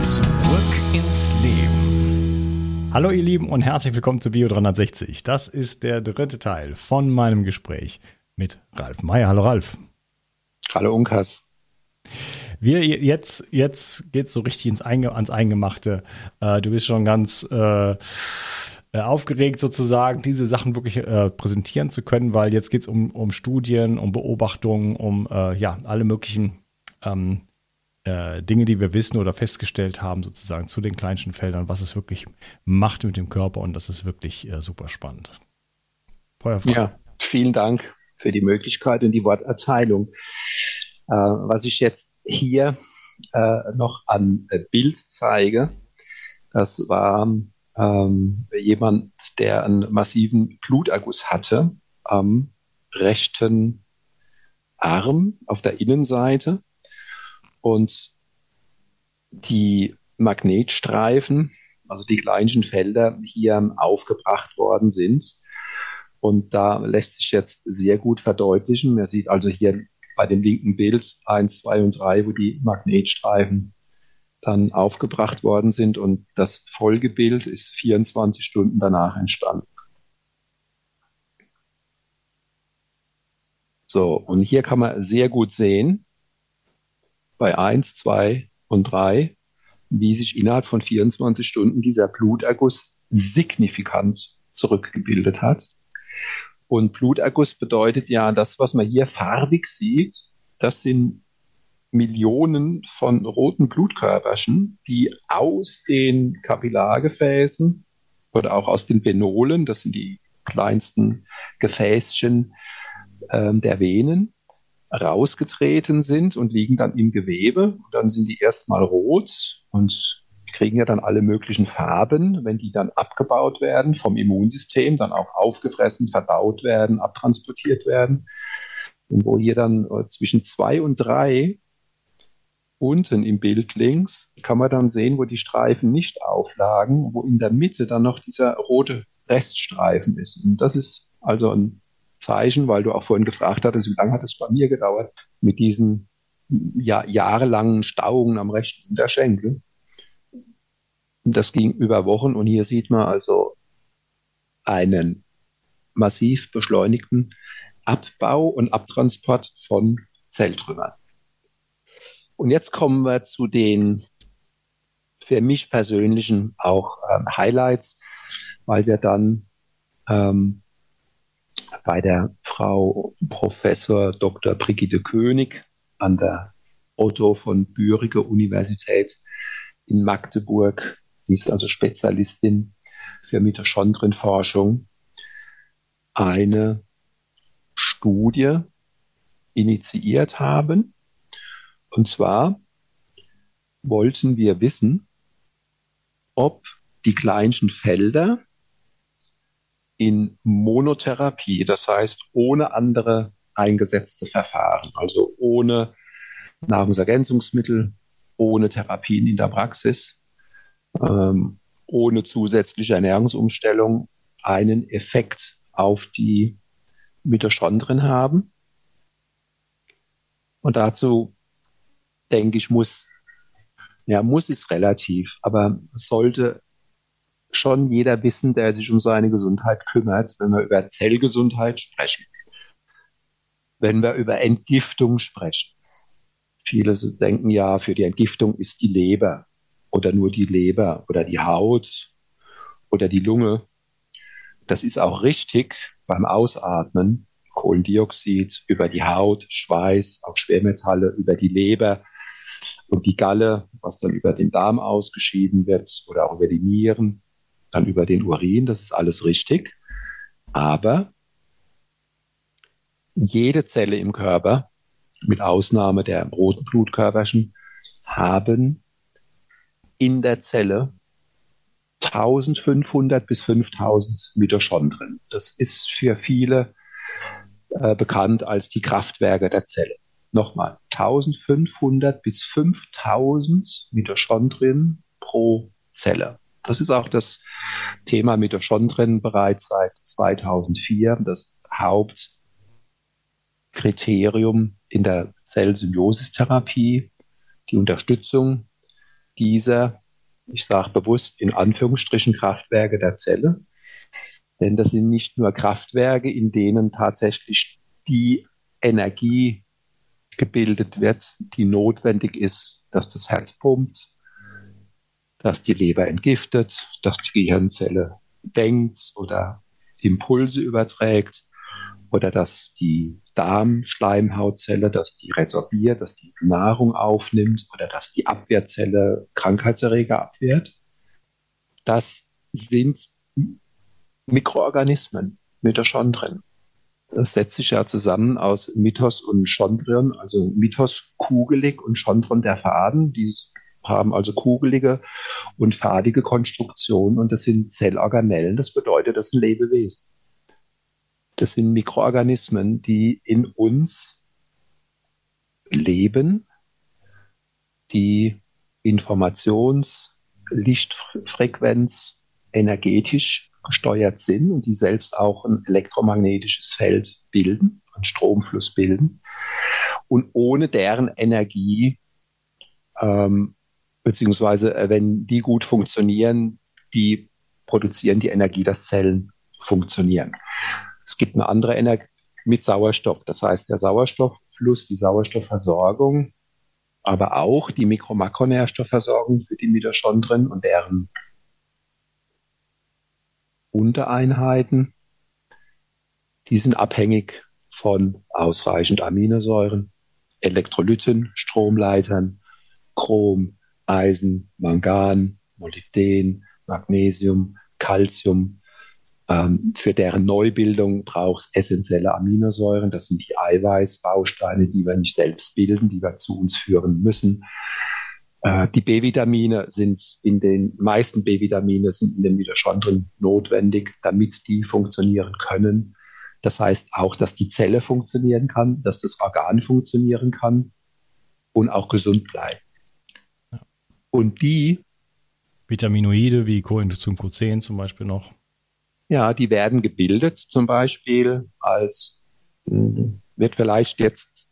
Zurück ins Leben. Hallo ihr Lieben und herzlich willkommen zu Bio 360. Das ist der dritte Teil von meinem Gespräch mit Ralf Meyer. Hallo Ralf. Hallo Unkas. Wir jetzt, jetzt geht's so richtig ins Einge ans Eingemachte. Äh, du bist schon ganz äh, äh, aufgeregt sozusagen, diese Sachen wirklich äh, präsentieren zu können, weil jetzt geht's um, um Studien, um Beobachtungen, um äh, ja alle möglichen ähm, äh, Dinge, die wir wissen oder festgestellt haben, sozusagen zu den kleinsten Feldern, was es wirklich macht mit dem Körper und das ist wirklich äh, super spannend. Feuerfrei. Ja, vielen Dank für die Möglichkeit und die Worterteilung. Äh, was ich jetzt hier äh, noch an äh, Bild zeige, das war ähm, jemand, der einen massiven Bluterguss hatte am rechten Arm auf der Innenseite und die Magnetstreifen, also die kleinsten Felder, hier aufgebracht worden sind. Und da lässt sich jetzt sehr gut verdeutlichen. Man sieht also hier bei dem linken Bild 1, 2 und 3, wo die Magnetstreifen dann aufgebracht worden sind. Und das Folgebild ist 24 Stunden danach entstanden. So, und hier kann man sehr gut sehen, bei 1, 2 und 3, wie sich innerhalb von 24 Stunden dieser Bluterguss signifikant zurückgebildet hat. Und Bluterguss bedeutet ja, das, was man hier farbig sieht, das sind Millionen von roten Blutkörperchen, die aus den Kapillargefäßen oder auch aus den Venolen, das sind die kleinsten Gefäßchen äh, der Venen, rausgetreten sind und liegen dann im Gewebe. Und dann sind die erstmal rot und kriegen ja dann alle möglichen Farben, wenn die dann abgebaut werden vom Immunsystem, dann auch aufgefressen, verdaut werden, abtransportiert werden. Und wo hier dann äh, zwischen zwei und drei unten im Bild links kann man dann sehen, wo die Streifen nicht auflagen, wo in der Mitte dann noch dieser rote Reststreifen ist. Und das ist also ein Zeichen, weil du auch vorhin gefragt hattest, wie lange hat es bei mir gedauert, mit diesen ja, jahrelangen Stauungen am rechten Unterschenkel. Das ging über Wochen und hier sieht man also einen massiv beschleunigten Abbau und Abtransport von Zelltrümmern. Und jetzt kommen wir zu den für mich persönlichen auch ähm, Highlights, weil wir dann ähm, bei der Frau Professor Dr. Brigitte König an der Otto von Bürige Universität in Magdeburg, die ist also Spezialistin für Mitochondrienforschung, eine Studie initiiert haben. Und zwar wollten wir wissen, ob die kleinsten Felder in Monotherapie, das heißt ohne andere eingesetzte Verfahren, also ohne Nahrungsergänzungsmittel, ohne Therapien in der Praxis, ähm, ohne zusätzliche Ernährungsumstellung einen Effekt auf die Mitochondrien haben. Und dazu denke ich, muss, ja, muss ist relativ, aber sollte schon jeder wissen, der sich um seine Gesundheit kümmert, wenn wir über Zellgesundheit sprechen, wenn wir über Entgiftung sprechen. Viele denken ja, für die Entgiftung ist die Leber oder nur die Leber oder die Haut oder die Lunge. Das ist auch richtig beim Ausatmen. Kohlendioxid über die Haut, Schweiß, auch Schwermetalle über die Leber und die Galle, was dann über den Darm ausgeschieden wird oder auch über die Nieren dann über den Urin, das ist alles richtig. Aber jede Zelle im Körper, mit Ausnahme der roten Blutkörperchen, haben in der Zelle 1500 bis 5000 Mitochondrien. Das ist für viele äh, bekannt als die Kraftwerke der Zelle. Nochmal, 1500 bis 5000 Mitochondrien pro Zelle. Das ist auch das Thema Mitochondrien bereits seit 2004, das Hauptkriterium in der Zellsymbiosistherapie, die Unterstützung dieser, ich sage bewusst in Anführungsstrichen, Kraftwerke der Zelle. Denn das sind nicht nur Kraftwerke, in denen tatsächlich die Energie gebildet wird, die notwendig ist, dass das Herz pumpt, dass die Leber entgiftet, dass die Gehirnzelle denkt oder Impulse überträgt oder dass die Darmschleimhautzelle, dass die resorbiert, dass die Nahrung aufnimmt oder dass die Abwehrzelle Krankheitserreger abwehrt. Das sind Mikroorganismen, Mitochondrien. Das setzt sich ja zusammen aus Mithos und Chondrion, also Mithos kugelig und Chondron der Faden. Die haben also kugelige und fadige Konstruktionen und das sind Zellorganellen. Das bedeutet, das sind Lebewesen. Das sind Mikroorganismen, die in uns leben, die Informations-, Lichtfrequenz energetisch gesteuert sind und die selbst auch ein elektromagnetisches Feld bilden, einen Stromfluss bilden. Und ohne deren Energie ähm, beziehungsweise äh, wenn die gut funktionieren, die produzieren die Energie, dass Zellen funktionieren. Es gibt eine andere Energie mit Sauerstoff. Das heißt, der Sauerstofffluss, die Sauerstoffversorgung, aber auch die Mikro-Makronährstoffversorgung für die Mitochondrien und deren Untereinheiten, die sind abhängig von ausreichend Aminosäuren, Elektrolyten, Stromleitern, Chrom, Eisen, Mangan, Molybden, Magnesium, Calcium. Ähm, für deren Neubildung braucht es essentielle Aminosäuren. Das sind die Eiweißbausteine, die wir nicht selbst bilden, die wir zu uns führen müssen. Äh, die B-Vitamine sind in den meisten B-Vitamine sind in den Mitochondrien notwendig, damit die funktionieren können. Das heißt auch, dass die Zelle funktionieren kann, dass das Organ funktionieren kann und auch gesund bleibt. Und die Vitaminoide wie Coenzym Q10 zum Beispiel noch. Ja, die werden gebildet zum Beispiel als, hm, wird vielleicht jetzt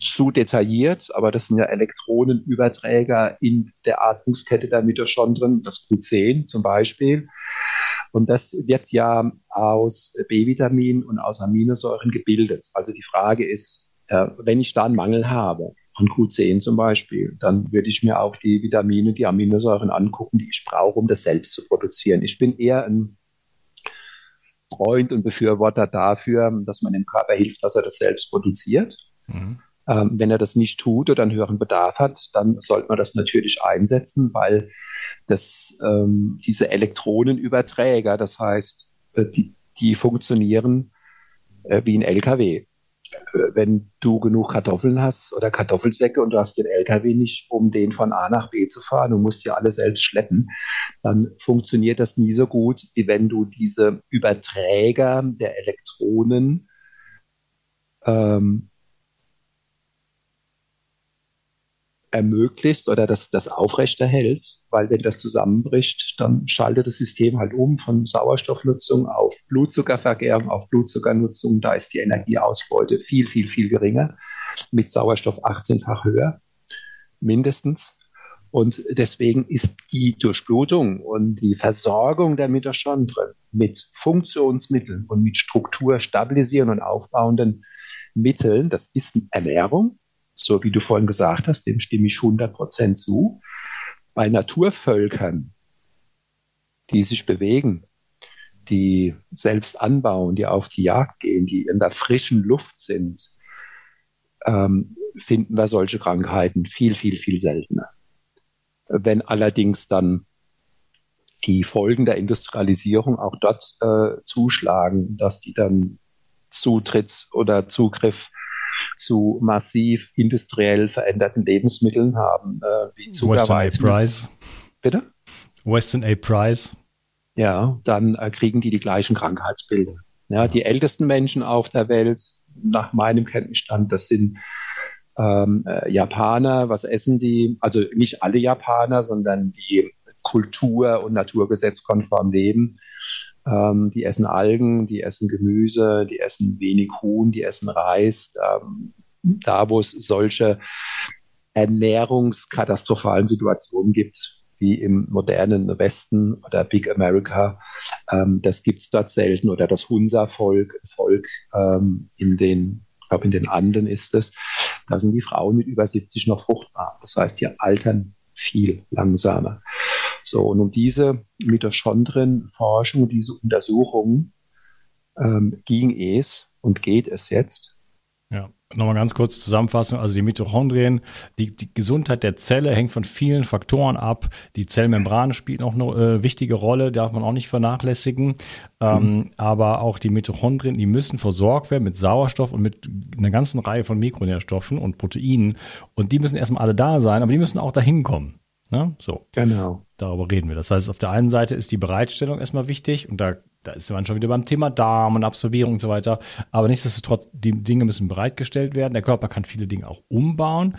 zu detailliert, aber das sind ja Elektronenüberträger in der Atmungskette der Mitochondrien, das Q10 zum Beispiel. Und das wird ja aus B-Vitamin und aus Aminosäuren gebildet. Also die Frage ist, äh, wenn ich da einen Mangel habe, an Q10 zum Beispiel, dann würde ich mir auch die Vitamine, die Aminosäuren angucken, die ich brauche, um das selbst zu produzieren. Ich bin eher ein Freund und Befürworter dafür, dass man dem Körper hilft, dass er das selbst produziert. Mhm. Ähm, wenn er das nicht tut oder einen höheren Bedarf hat, dann sollte man das natürlich einsetzen, weil das, ähm, diese Elektronenüberträger, das heißt, äh, die, die funktionieren äh, wie ein LKW. Wenn du genug Kartoffeln hast oder Kartoffelsäcke und du hast den LKW nicht, um den von A nach B zu fahren und musst die alle selbst schleppen, dann funktioniert das nie so gut, wie wenn du diese Überträger der Elektronen ähm, ermöglicht oder das, das aufrechterhältst, weil wenn das zusammenbricht, dann schaltet das System halt um von Sauerstoffnutzung auf Blutzuckervergärung, auf Blutzuckernutzung. Da ist die Energieausbeute viel, viel, viel geringer, mit Sauerstoff 18-fach höher, mindestens. Und deswegen ist die Durchblutung und die Versorgung der Mitochondrien mit Funktionsmitteln und mit strukturstabilisierenden und aufbauenden Mitteln, das ist Ernährung, so wie du vorhin gesagt hast, dem stimme ich 100 Prozent zu. Bei Naturvölkern, die sich bewegen, die selbst anbauen, die auf die Jagd gehen, die in der frischen Luft sind, ähm, finden wir solche Krankheiten viel, viel, viel seltener. Wenn allerdings dann die Folgen der Industrialisierung auch dort äh, zuschlagen, dass die dann Zutritt oder Zugriff zu massiv industriell veränderten Lebensmitteln haben, äh, wie Zuckerweiß. Western A. Price. Bitte? Western A. Price. Ja, dann äh, kriegen die die gleichen Krankheitsbilder. Ja, die ältesten Menschen auf der Welt, nach meinem Kenntnisstand, das sind ähm, äh, Japaner. Was essen die? Also nicht alle Japaner, sondern die Kultur- und naturgesetzkonform leben. Ähm, die essen Algen, die essen Gemüse, die essen wenig Huhn, die essen Reis. Ähm, da, wo es solche ernährungskatastrophalen Situationen gibt, wie im modernen Westen oder Big America, ähm, das gibt es dort selten. Oder das Hunsa-Volk, Volk ähm, in den, ich glaube in den Anden ist es, da sind die Frauen mit über 70 noch fruchtbar. Das heißt, die altern viel langsamer. So, und um diese Mitochondrien-Forschung, diese Untersuchung ähm, ging es und geht es jetzt. Ja, nochmal ganz kurz Zusammenfassung. Also die Mitochondrien, die, die Gesundheit der Zelle hängt von vielen Faktoren ab. Die Zellmembran spielt noch eine äh, wichtige Rolle, darf man auch nicht vernachlässigen. Ähm, mhm. Aber auch die Mitochondrien, die müssen versorgt werden mit Sauerstoff und mit einer ganzen Reihe von Mikronährstoffen und Proteinen. Und die müssen erstmal alle da sein, aber die müssen auch dahin kommen. Ne? So. Genau. Darüber reden wir. Das heißt, auf der einen Seite ist die Bereitstellung erstmal wichtig und da, da ist man schon wieder beim Thema Darm und Absorbierung und so weiter. Aber nichtsdestotrotz, die Dinge müssen bereitgestellt werden. Der Körper kann viele Dinge auch umbauen.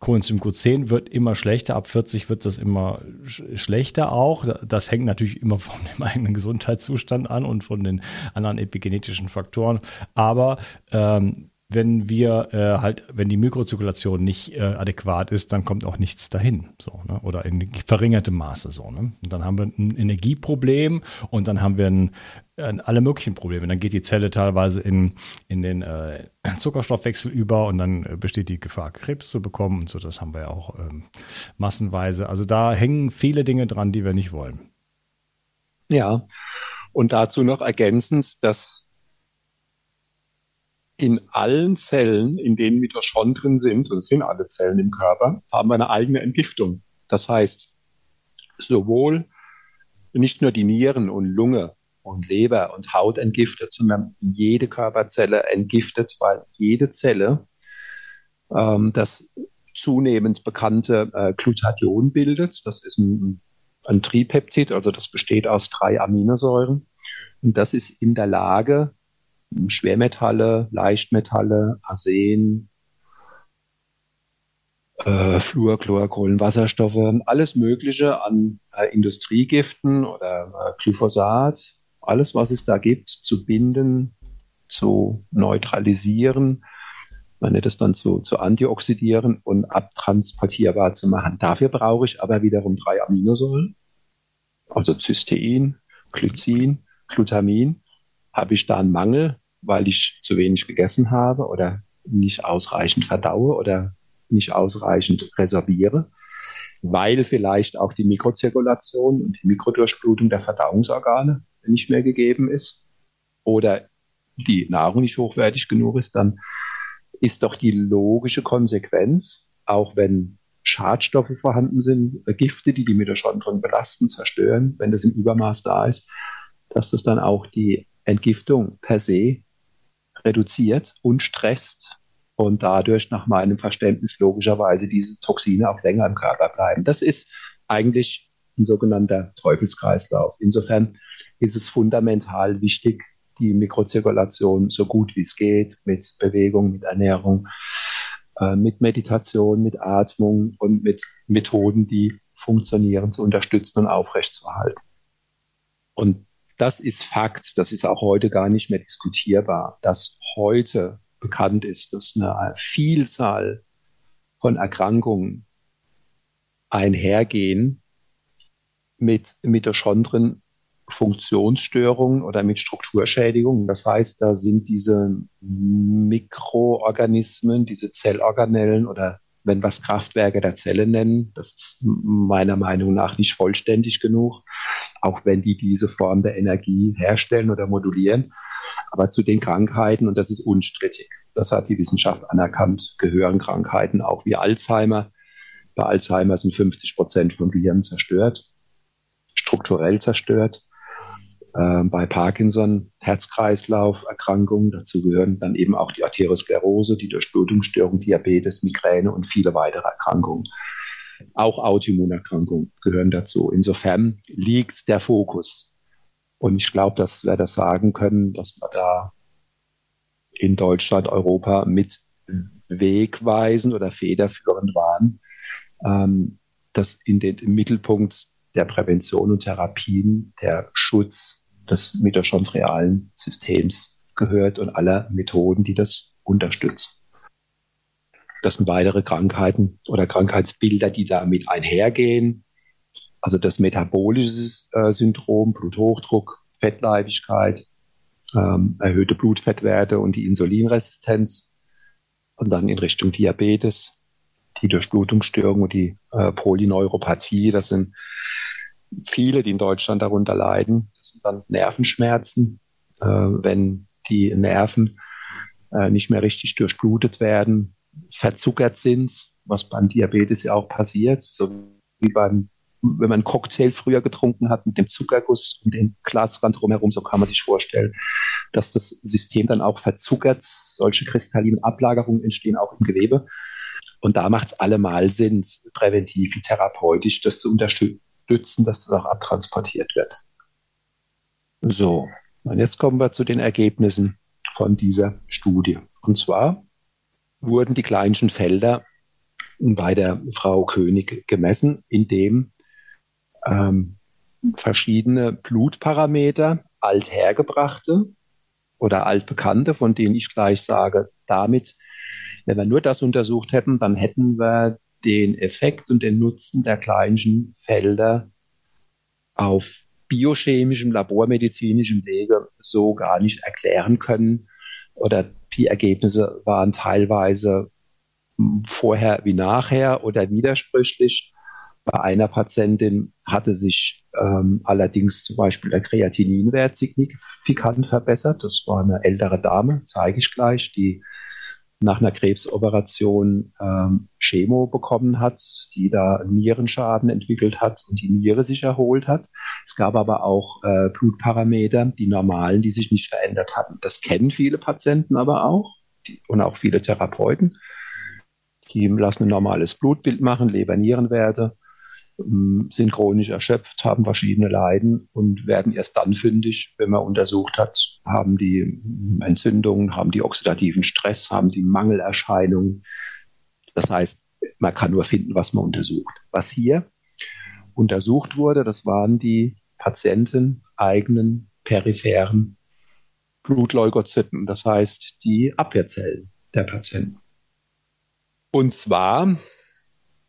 Coenzym Q10 wird immer schlechter. Ab 40 wird das immer sch schlechter auch. Das hängt natürlich immer von dem eigenen Gesundheitszustand an und von den anderen epigenetischen Faktoren. Aber ähm, wenn wir äh, halt, wenn die Mikrozirkulation nicht äh, adäquat ist, dann kommt auch nichts dahin, so ne? oder in verringertem Maße so. Ne? Und dann haben wir ein Energieproblem und dann haben wir ein, ein, alle möglichen Probleme. Dann geht die Zelle teilweise in in den äh, Zuckerstoffwechsel über und dann äh, besteht die Gefahr, Krebs zu bekommen und so. Das haben wir ja auch ähm, massenweise. Also da hängen viele Dinge dran, die wir nicht wollen. Ja, und dazu noch ergänzend, dass in allen Zellen, in denen Mitochondrien sind, und es sind alle Zellen im Körper, haben wir eine eigene Entgiftung. Das heißt, sowohl nicht nur die Nieren und Lunge und Leber und Haut entgiftet, sondern jede Körperzelle entgiftet, weil jede Zelle ähm, das zunehmend bekannte äh, Glutathion bildet. Das ist ein, ein Tripeptid, also das besteht aus drei Aminosäuren. Und das ist in der Lage, Schwermetalle, Leichtmetalle, Arsen, äh, Fluor, Chlor, Kohlenwasserstoffe, alles Mögliche an äh, Industriegiften oder äh, Glyphosat, alles, was es da gibt, zu binden, zu neutralisieren, man nennt es dann zu, zu antioxidieren und abtransportierbar zu machen. Dafür brauche ich aber wiederum drei Aminosäuren, also Cystein, Glycin, Glutamin habe ich da einen Mangel, weil ich zu wenig gegessen habe oder nicht ausreichend verdaue oder nicht ausreichend resorbiere, weil vielleicht auch die Mikrozirkulation und die Mikrodurchblutung der Verdauungsorgane nicht mehr gegeben ist oder die Nahrung nicht hochwertig genug ist, dann ist doch die logische Konsequenz, auch wenn Schadstoffe vorhanden sind, Gifte, die die Mitochondrien belasten, zerstören, wenn das im Übermaß da ist, dass das dann auch die Entgiftung per se reduziert und stresst und dadurch nach meinem Verständnis logischerweise diese Toxine auch länger im Körper bleiben. Das ist eigentlich ein sogenannter Teufelskreislauf. Insofern ist es fundamental wichtig, die Mikrozirkulation so gut wie es geht mit Bewegung, mit Ernährung, äh, mit Meditation, mit Atmung und mit Methoden, die funktionieren, zu unterstützen und aufrechtzuerhalten. Und das ist Fakt, das ist auch heute gar nicht mehr diskutierbar, dass heute bekannt ist, dass eine Vielzahl von Erkrankungen einhergehen mit Mitochondrien Funktionsstörungen oder mit Strukturschädigungen. Das heißt, da sind diese Mikroorganismen, diese Zellorganellen oder wenn es Kraftwerke der Zelle nennen, das ist meiner Meinung nach nicht vollständig genug, auch wenn die diese Form der Energie herstellen oder modulieren. Aber zu den Krankheiten, und das ist unstrittig, das hat die Wissenschaft anerkannt, gehören Krankheiten auch wie Alzheimer. Bei Alzheimer sind 50 Prozent vom Gehirn zerstört, strukturell zerstört. Ähm, bei Parkinson, Herz-Kreislauf-Erkrankungen. Dazu gehören dann eben auch die Arteriosklerose, die Durchblutungsstörung, Diabetes, Migräne und viele weitere Erkrankungen. Auch Autoimmunerkrankungen gehören dazu. Insofern liegt der Fokus. Und ich glaube, dass wir das sagen können, dass wir da in Deutschland, Europa mit wegweisend oder federführend waren, ähm, dass in den Mittelpunkt der Prävention und Therapien der Schutz des mitochondrialen Systems gehört und aller Methoden, die das unterstützen. Das sind weitere Krankheiten oder Krankheitsbilder, die damit einhergehen. Also das metabolische äh, Syndrom, Bluthochdruck, Fettleibigkeit, ähm, erhöhte Blutfettwerte und die Insulinresistenz. Und dann in Richtung Diabetes, die Durchblutungsstörung und die äh, Polyneuropathie. Das sind viele, die in Deutschland darunter leiden. Das sind dann Nervenschmerzen, äh, wenn die Nerven äh, nicht mehr richtig durchblutet werden, verzuckert sind, was beim Diabetes ja auch passiert, so wie beim wenn man einen Cocktail früher getrunken hat mit dem Zuckerguss und dem Glasrand drumherum, so kann man sich vorstellen, dass das System dann auch verzuckert. Solche kristallinen Ablagerungen entstehen auch im Gewebe. Und da macht es allemal Sinn, präventiv wie therapeutisch das zu unterstützen stützen, dass das auch abtransportiert wird. So, und jetzt kommen wir zu den Ergebnissen von dieser Studie. Und zwar wurden die kleinsten Felder bei der Frau König gemessen, indem ähm, verschiedene Blutparameter, althergebrachte oder altbekannte, von denen ich gleich sage, damit, wenn wir nur das untersucht hätten, dann hätten wir den Effekt und den Nutzen der kleinsten Felder auf biochemischem, labormedizinischem Wege so gar nicht erklären können. Oder die Ergebnisse waren teilweise vorher wie nachher oder widersprüchlich. Bei einer Patientin hatte sich ähm, allerdings zum Beispiel der Kreatininwert signifikant verbessert. Das war eine ältere Dame, zeige ich gleich, die nach einer Krebsoperation ähm, Chemo bekommen hat, die da Nierenschaden entwickelt hat und die Niere sich erholt hat. Es gab aber auch äh, Blutparameter, die normalen, die sich nicht verändert hatten. Das kennen viele Patienten aber auch die, und auch viele Therapeuten. Die lassen ein normales Blutbild machen, Leber-Nierenwerte sind chronisch erschöpft, haben verschiedene Leiden und werden erst dann fündig, wenn man untersucht hat, haben die Entzündungen, haben die oxidativen Stress, haben die Mangelerscheinungen. Das heißt, man kann nur finden, was man untersucht. Was hier untersucht wurde, das waren die Patienten eigenen peripheren Blutleukozyten, das heißt die Abwehrzellen der Patienten. Und zwar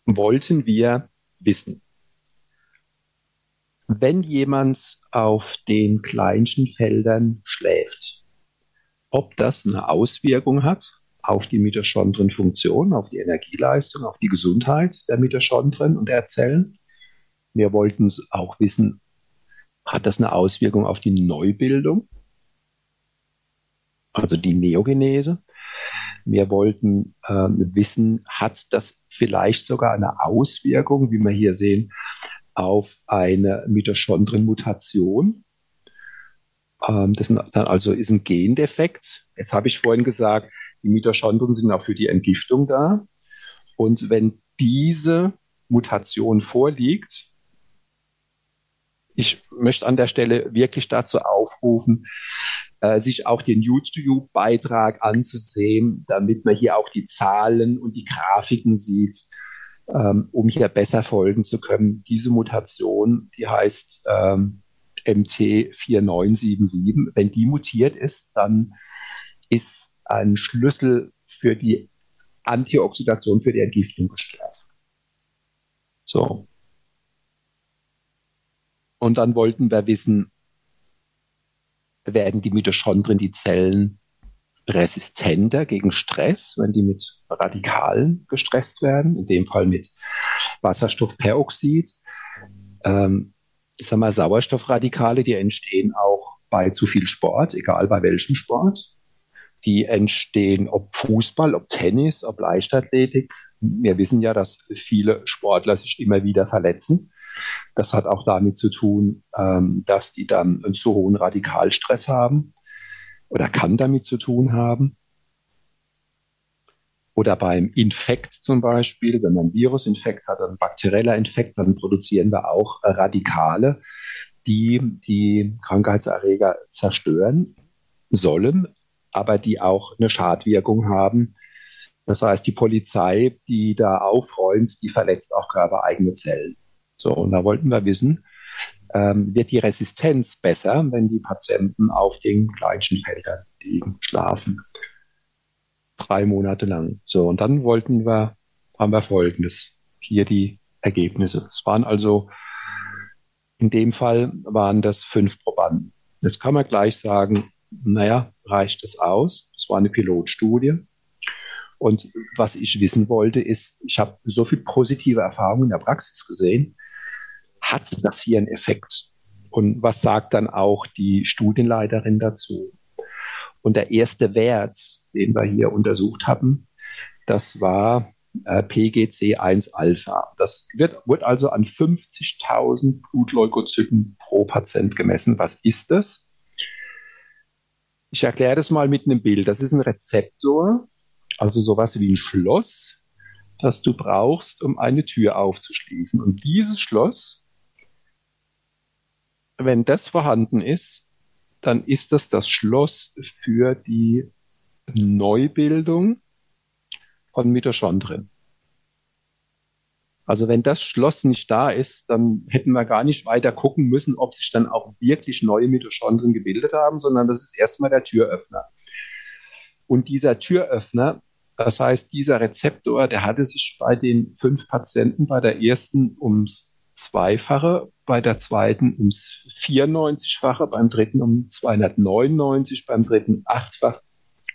wollten wir wissen. Wenn jemand auf den kleinsten Feldern schläft, ob das eine Auswirkung hat auf die Mitochondrienfunktion, auf die Energieleistung, auf die Gesundheit der Mitochondrien und der Zellen. Wir wollten auch wissen, hat das eine Auswirkung auf die Neubildung, also die Neogenese? Wir wollten äh, wissen, hat das vielleicht sogar eine Auswirkung, wie wir hier sehen, auf eine Mitochondrienmutation? Ähm, das also ist ein Gendefekt. Jetzt habe ich vorhin gesagt, die Mitochondrien sind auch für die Entgiftung da. Und wenn diese Mutation vorliegt, ich möchte an der Stelle wirklich dazu aufrufen, äh, sich auch den YouTube-Beitrag anzusehen, damit man hier auch die Zahlen und die Grafiken sieht, ähm, um hier besser folgen zu können. Diese Mutation, die heißt ähm, MT4977, wenn die mutiert ist, dann ist ein Schlüssel für die Antioxidation, für die Entgiftung gestört. So. Und dann wollten wir wissen, werden die Mitochondrien, die Zellen resistenter gegen Stress, wenn die mit Radikalen gestresst werden, in dem Fall mit Wasserstoffperoxid. Ähm, ich sag Sauerstoffradikale, die entstehen auch bei zu viel Sport, egal bei welchem Sport. Die entstehen, ob Fußball, ob Tennis, ob Leichtathletik. Wir wissen ja, dass viele Sportler sich immer wieder verletzen. Das hat auch damit zu tun, ähm, dass die dann einen zu hohen Radikalstress haben oder kann damit zu tun haben. Oder beim Infekt zum Beispiel, wenn man einen Virusinfekt hat, einen bakterieller Infekt, dann produzieren wir auch Radikale, die die Krankheitserreger zerstören sollen, aber die auch eine Schadwirkung haben. Das heißt, die Polizei, die da aufräumt, die verletzt auch körpereigene Zellen. So, und da wollten wir wissen, ähm, wird die Resistenz besser, wenn die Patienten auf den gleichen Feldern liegen, schlafen. Drei Monate lang. So, und dann wollten wir, haben wir folgendes. Hier die Ergebnisse. Es waren also, in dem Fall waren das fünf Probanden. Jetzt kann man gleich sagen, naja, reicht das aus? Das war eine Pilotstudie. Und was ich wissen wollte, ist, ich habe so viel positive Erfahrungen in der Praxis gesehen, hat das hier einen Effekt? Und was sagt dann auch die Studienleiterin dazu? Und der erste Wert, den wir hier untersucht haben, das war äh, PGC1 Alpha. Das wird, wird also an 50.000 Blutleukozyten pro Patient gemessen. Was ist das? Ich erkläre das mal mit einem Bild. Das ist ein Rezeptor, also sowas wie ein Schloss, das du brauchst, um eine Tür aufzuschließen. Und dieses Schloss wenn das vorhanden ist, dann ist das das Schloss für die Neubildung von Mitochondrien. Also wenn das Schloss nicht da ist, dann hätten wir gar nicht weiter gucken müssen, ob sich dann auch wirklich neue Mitochondrien gebildet haben, sondern das ist erstmal der Türöffner. Und dieser Türöffner, das heißt, dieser Rezeptor, der hatte sich bei den fünf Patienten bei der ersten ums Zweifache, bei der zweiten ums 94-fache, beim dritten um 299, beim dritten achtfach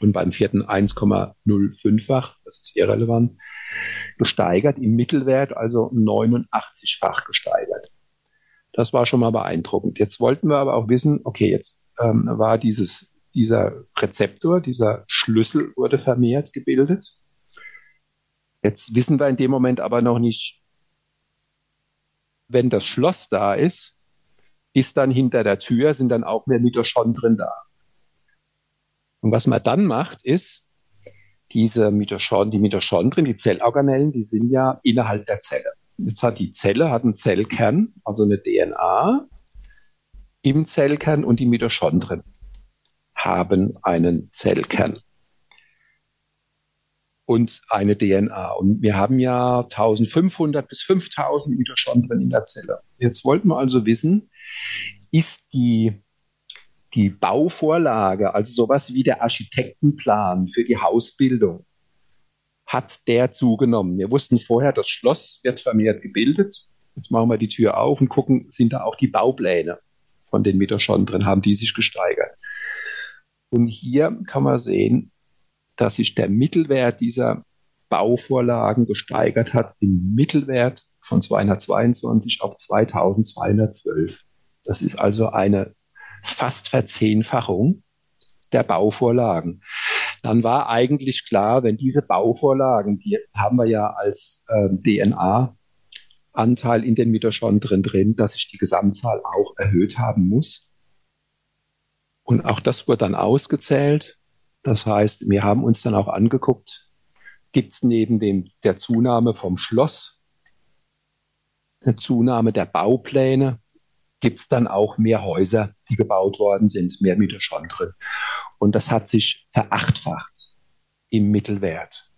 und beim vierten 1,05-fach, das ist irrelevant, gesteigert, im Mittelwert also 89-fach gesteigert. Das war schon mal beeindruckend. Jetzt wollten wir aber auch wissen, okay, jetzt ähm, war dieses, dieser Rezeptor, dieser Schlüssel wurde vermehrt gebildet. Jetzt wissen wir in dem Moment aber noch nicht, wenn das Schloss da ist, ist dann hinter der Tür, sind dann auch mehr Mitochondrien da. Und was man dann macht, ist, diese Mitochondrien, die Mitochondrien, die Zellorganellen, die sind ja innerhalb der Zelle. Jetzt hat die Zelle hat einen Zellkern, also eine DNA im Zellkern und die Mitochondrien haben einen Zellkern und eine DNA. Und wir haben ja 1500 bis 5000 Mitochondrien in der Zelle. Jetzt wollten wir also wissen, ist die, die Bauvorlage, also sowas wie der Architektenplan für die Hausbildung, hat der zugenommen. Wir wussten vorher, das Schloss wird vermehrt gebildet. Jetzt machen wir die Tür auf und gucken, sind da auch die Baupläne von den Mitochondrien, haben die sich gesteigert. Und hier kann man sehen, dass sich der Mittelwert dieser Bauvorlagen gesteigert hat im Mittelwert von 222 auf 2212. Das ist also eine fast Verzehnfachung der Bauvorlagen. Dann war eigentlich klar, wenn diese Bauvorlagen, die haben wir ja als äh, DNA-Anteil in den Mitochondrien drin, dass sich die Gesamtzahl auch erhöht haben muss. Und auch das wurde dann ausgezählt. Das heißt, wir haben uns dann auch angeguckt, gibt es neben dem, der Zunahme vom Schloss eine Zunahme der Baupläne, gibt es dann auch mehr Häuser, die gebaut worden sind, mehr Mitochondrien. Und das hat sich verachtfacht im Mittelwert.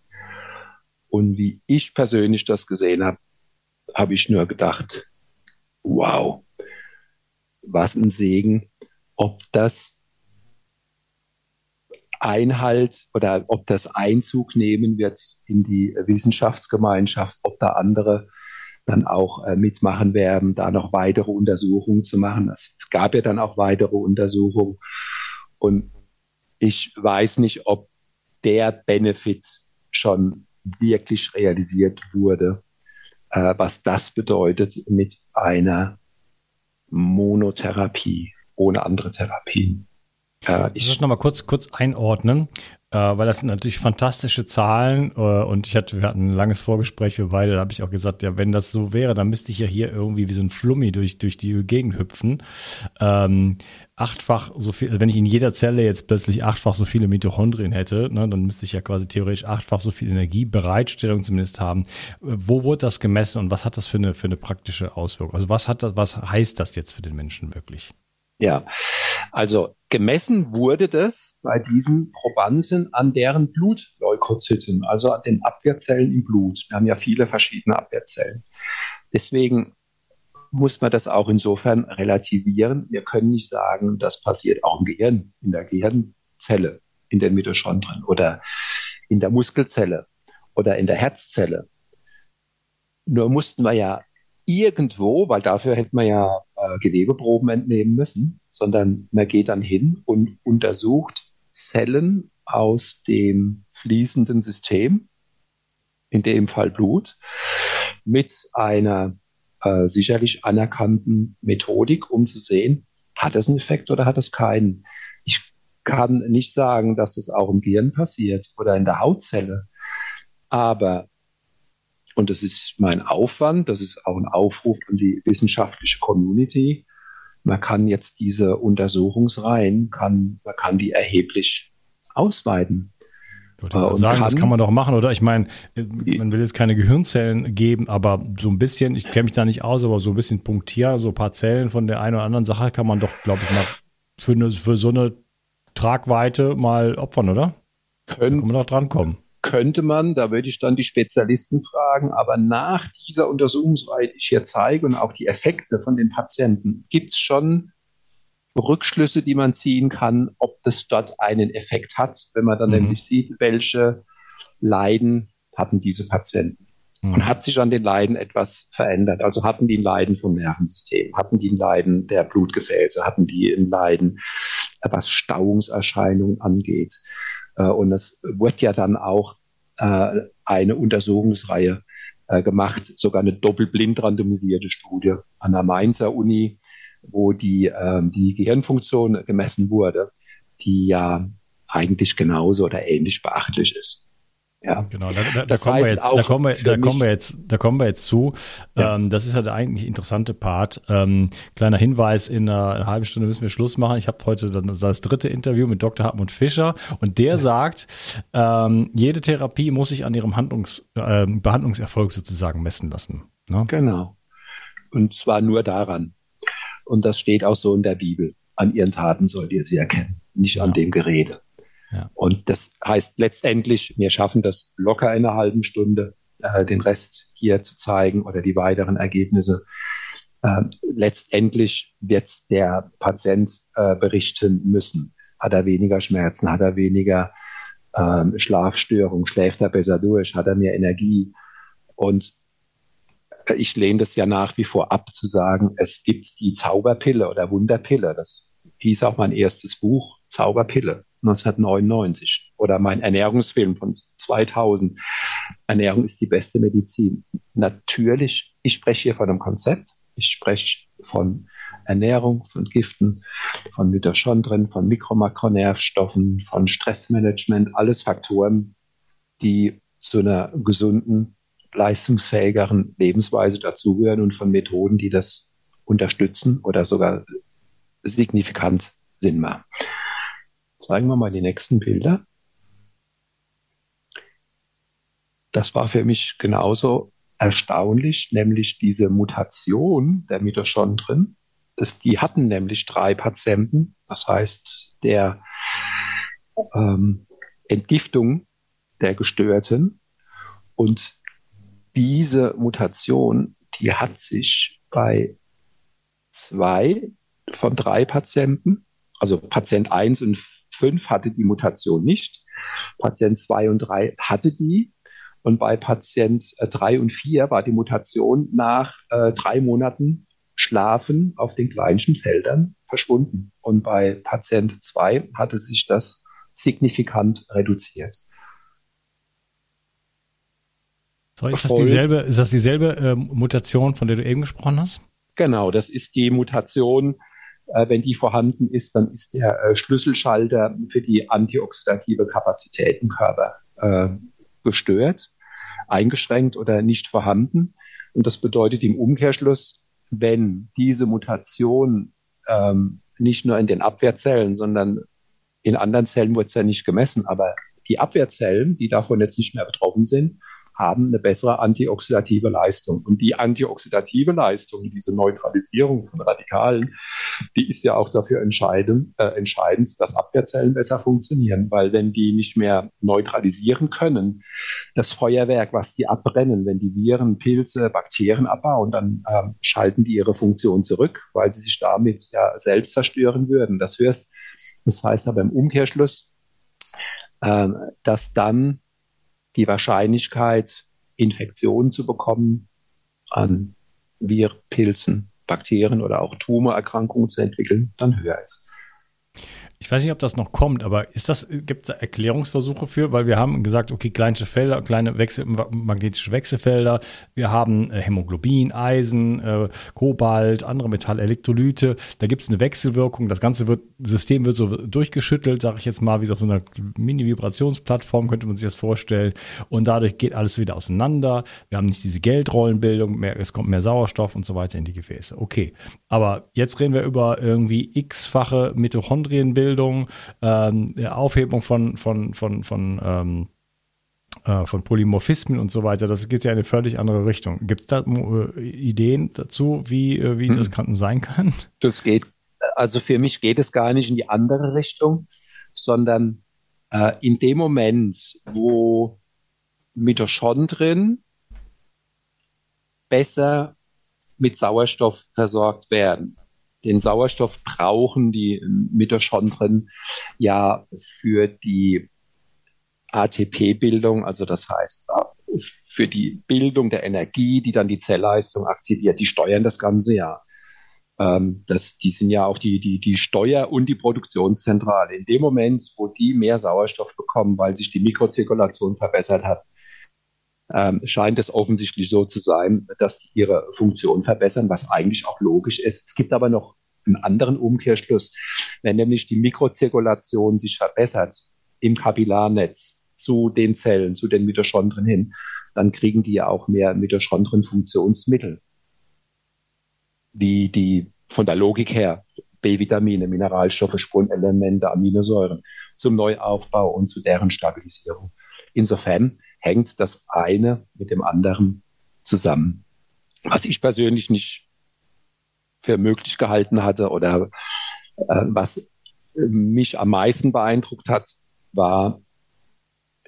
Und wie ich persönlich das gesehen habe, habe ich nur gedacht, wow, was ein Segen, ob das Einhalt oder ob das Einzug nehmen wird in die Wissenschaftsgemeinschaft, ob da andere dann auch äh, mitmachen werden, da noch weitere Untersuchungen zu machen. Es, es, gab ja dann auch weitere Untersuchungen und ich weiß nicht, ob der Benefit schon wirklich realisiert wurde, äh, was das bedeutet mit einer Monotherapie ohne andere Therapien. Äh, ich muss noch mal kurz, kurz einordnen, äh, weil das sind natürlich fantastische Zahlen äh, und ich hatte, wir hatten ein langes Vorgespräch für beide, da habe ich auch gesagt, ja, wenn das so wäre, dann müsste ich ja hier irgendwie wie so ein Flummi durch, durch die Gegend hüpfen. Ähm, achtfach so viel, also wenn ich in jeder Zelle jetzt plötzlich achtfach so viele Mitochondrien hätte, ne, dann müsste ich ja quasi theoretisch achtfach so viel Energiebereitstellung zumindest haben. Wo wurde das gemessen und was hat das für eine, für eine praktische Auswirkung? Also was hat das, was heißt das jetzt für den Menschen wirklich? Ja, also gemessen wurde das bei diesen Probanden an deren Blutleukozyten, also an den Abwehrzellen im Blut. Wir haben ja viele verschiedene Abwehrzellen. Deswegen muss man das auch insofern relativieren. Wir können nicht sagen, das passiert auch im Gehirn, in der Gehirnzelle, in den Mitochondrien oder in der Muskelzelle oder in der Herzzelle. Nur mussten wir ja irgendwo, weil dafür hätte man ja äh, Gewebeproben entnehmen müssen, sondern man geht dann hin und untersucht Zellen aus dem fließenden System, in dem Fall Blut, mit einer äh, sicherlich anerkannten Methodik, um zu sehen, hat das einen Effekt oder hat es keinen. Ich kann nicht sagen, dass das auch im Gehirn passiert oder in der Hautzelle. Aber und das ist mein Aufwand, das ist auch ein Aufruf an die wissenschaftliche Community. Man kann jetzt diese Untersuchungsreihen, kann, man kann die erheblich ausweiten. Ich würde äh, sagen, kann, das kann man doch machen, oder? Ich meine, man will jetzt keine Gehirnzellen geben, aber so ein bisschen, ich kenne mich da nicht aus, aber so ein bisschen punktieren, so ein paar Zellen von der einen oder anderen Sache kann man doch, glaube ich, mal für, eine, für so eine Tragweite mal opfern, oder? Können, kann man doch drankommen könnte man, da würde ich dann die Spezialisten fragen, aber nach dieser Untersuchungsreihe, die ich hier zeige und auch die Effekte von den Patienten, gibt es schon Rückschlüsse, die man ziehen kann, ob das dort einen Effekt hat, wenn man dann mhm. nämlich sieht, welche Leiden hatten diese Patienten. Mhm. Und hat sich an den Leiden etwas verändert? Also hatten die ein Leiden vom Nervensystem, hatten die ein Leiden der Blutgefäße, hatten die ein Leiden, was Stauungserscheinungen angeht. Äh, und es wird ja dann auch äh, eine Untersuchungsreihe äh, gemacht, sogar eine doppelblind randomisierte Studie an der Mainzer Uni, wo die, die Gehirnfunktion gemessen wurde, die ja eigentlich genauso oder ähnlich beachtlich ist. Ja, genau. Da, da, da kommen wir jetzt, da kommen wir, da kommen wir jetzt, da kommen wir jetzt zu. Ja. Ähm, das ist ja der eigentlich interessante Part. Ähm, kleiner Hinweis: In einer, einer, halben Stunde müssen wir Schluss machen. Ich habe heute dann das dritte Interview mit Dr. Hartmut Fischer und der ja. sagt, ähm, jede Therapie muss sich an ihrem Handlungs, äh, Behandlungserfolg sozusagen messen lassen. Ne? Genau. Und zwar nur daran. Und das steht auch so in der Bibel. An ihren Taten sollt ihr sie erkennen, nicht ja. an dem Gerede. Und das heißt letztendlich, wir schaffen das locker in einer halben Stunde, äh, den Rest hier zu zeigen oder die weiteren Ergebnisse. Äh, letztendlich wird der Patient äh, berichten müssen. Hat er weniger Schmerzen, hat er weniger ähm, Schlafstörungen, schläft er besser durch, hat er mehr Energie. Und äh, ich lehne das ja nach wie vor ab zu sagen, es gibt die Zauberpille oder Wunderpille. Das hieß auch mein erstes Buch, Zauberpille. 1999 oder mein Ernährungsfilm von 2000. Ernährung ist die beste Medizin. Natürlich, ich spreche hier von einem Konzept. Ich spreche von Ernährung, von Giften, von Mitochondrien, von Mikro-Makronährstoffen, von Stressmanagement, alles Faktoren, die zu einer gesunden, leistungsfähigeren Lebensweise dazugehören und von Methoden, die das unterstützen oder sogar signifikant Sinn machen. Zeigen wir mal die nächsten Bilder. Das war für mich genauso erstaunlich, nämlich diese Mutation der Mitochondrien. Das, die hatten nämlich drei Patienten. Das heißt, der ähm, Entgiftung der Gestörten. Und diese Mutation, die hat sich bei zwei von drei Patienten, also Patient 1 und 5 hatte die Mutation nicht, Patient 2 und 3 hatte die und bei Patient 3 äh, und 4 war die Mutation nach äh, drei Monaten Schlafen auf den kleinsten Feldern verschwunden. Und bei Patient 2 hatte sich das signifikant reduziert. So, ist, das dieselbe, ist das dieselbe äh, Mutation, von der du eben gesprochen hast? Genau, das ist die Mutation. Äh, wenn die vorhanden ist, dann ist der äh, Schlüsselschalter für die antioxidative Kapazität im Körper äh, gestört, eingeschränkt oder nicht vorhanden. Und das bedeutet im Umkehrschluss, wenn diese Mutation ähm, nicht nur in den Abwehrzellen, sondern in anderen Zellen wird es ja nicht gemessen, aber die Abwehrzellen, die davon jetzt nicht mehr betroffen sind, haben eine bessere antioxidative Leistung. Und die antioxidative Leistung, diese Neutralisierung von Radikalen, die ist ja auch dafür entscheidend, äh, entscheidend, dass Abwehrzellen besser funktionieren. Weil wenn die nicht mehr neutralisieren können, das Feuerwerk, was die abbrennen, wenn die Viren, Pilze, Bakterien abbauen, dann ähm, schalten die ihre Funktion zurück, weil sie sich damit ja selbst zerstören würden. Das heißt, das heißt aber im Umkehrschluss, äh, dass dann die Wahrscheinlichkeit, Infektionen zu bekommen an Viren, Pilzen, Bakterien oder auch Tumorerkrankungen zu entwickeln, dann höher ist. Ich weiß nicht, ob das noch kommt, aber ist das, gibt es Erklärungsversuche für? Weil wir haben gesagt, okay, kleinste Felder, kleine Wechsel, magnetische Wechselfelder, wir haben äh, Hämoglobin, Eisen, äh, Kobalt, andere Metalle, Elektrolyte. Da gibt es eine Wechselwirkung. Das ganze wird, System wird so durchgeschüttelt, sage ich jetzt mal, wie auf so einer Mini-Vibrationsplattform könnte man sich das vorstellen. Und dadurch geht alles wieder auseinander. Wir haben nicht diese Geldrollenbildung mehr, es kommt mehr Sauerstoff und so weiter in die Gefäße. Okay. Aber jetzt reden wir über irgendwie x-fache Mitochondrienbildung Bildung, ähm, Aufhebung von, von, von, von, ähm, äh, von Polymorphismen und so weiter. Das geht ja in eine völlig andere Richtung. Gibt es da äh, Ideen dazu, wie, äh, wie hm. das kann, sein kann? Das geht, also für mich geht es gar nicht in die andere Richtung, sondern äh, in dem Moment, wo Mitochondrien besser mit Sauerstoff versorgt werden, den Sauerstoff brauchen die Mitochondrien ja für die ATP-Bildung, also das heißt äh, für die Bildung der Energie, die dann die Zellleistung aktiviert. Die steuern das Ganze ja. Ähm, das, die sind ja auch die, die, die Steuer- und die Produktionszentrale. In dem Moment, wo die mehr Sauerstoff bekommen, weil sich die Mikrozirkulation verbessert hat, ähm, scheint es offensichtlich so zu sein, dass die ihre Funktion verbessern, was eigentlich auch logisch ist. Es gibt aber noch einen anderen Umkehrschluss, wenn nämlich die Mikrozirkulation sich verbessert im Kapillarnetz zu den Zellen, zu den Mitochondrien hin, dann kriegen die ja auch mehr Mitochondrien-Funktionsmittel, wie die von der Logik her B-Vitamine, Mineralstoffe, Spurenelemente, Aminosäuren zum Neuaufbau und zu deren Stabilisierung. Insofern hängt das eine mit dem anderen zusammen. Was ich persönlich nicht für möglich gehalten hatte oder äh, was mich am meisten beeindruckt hat, war,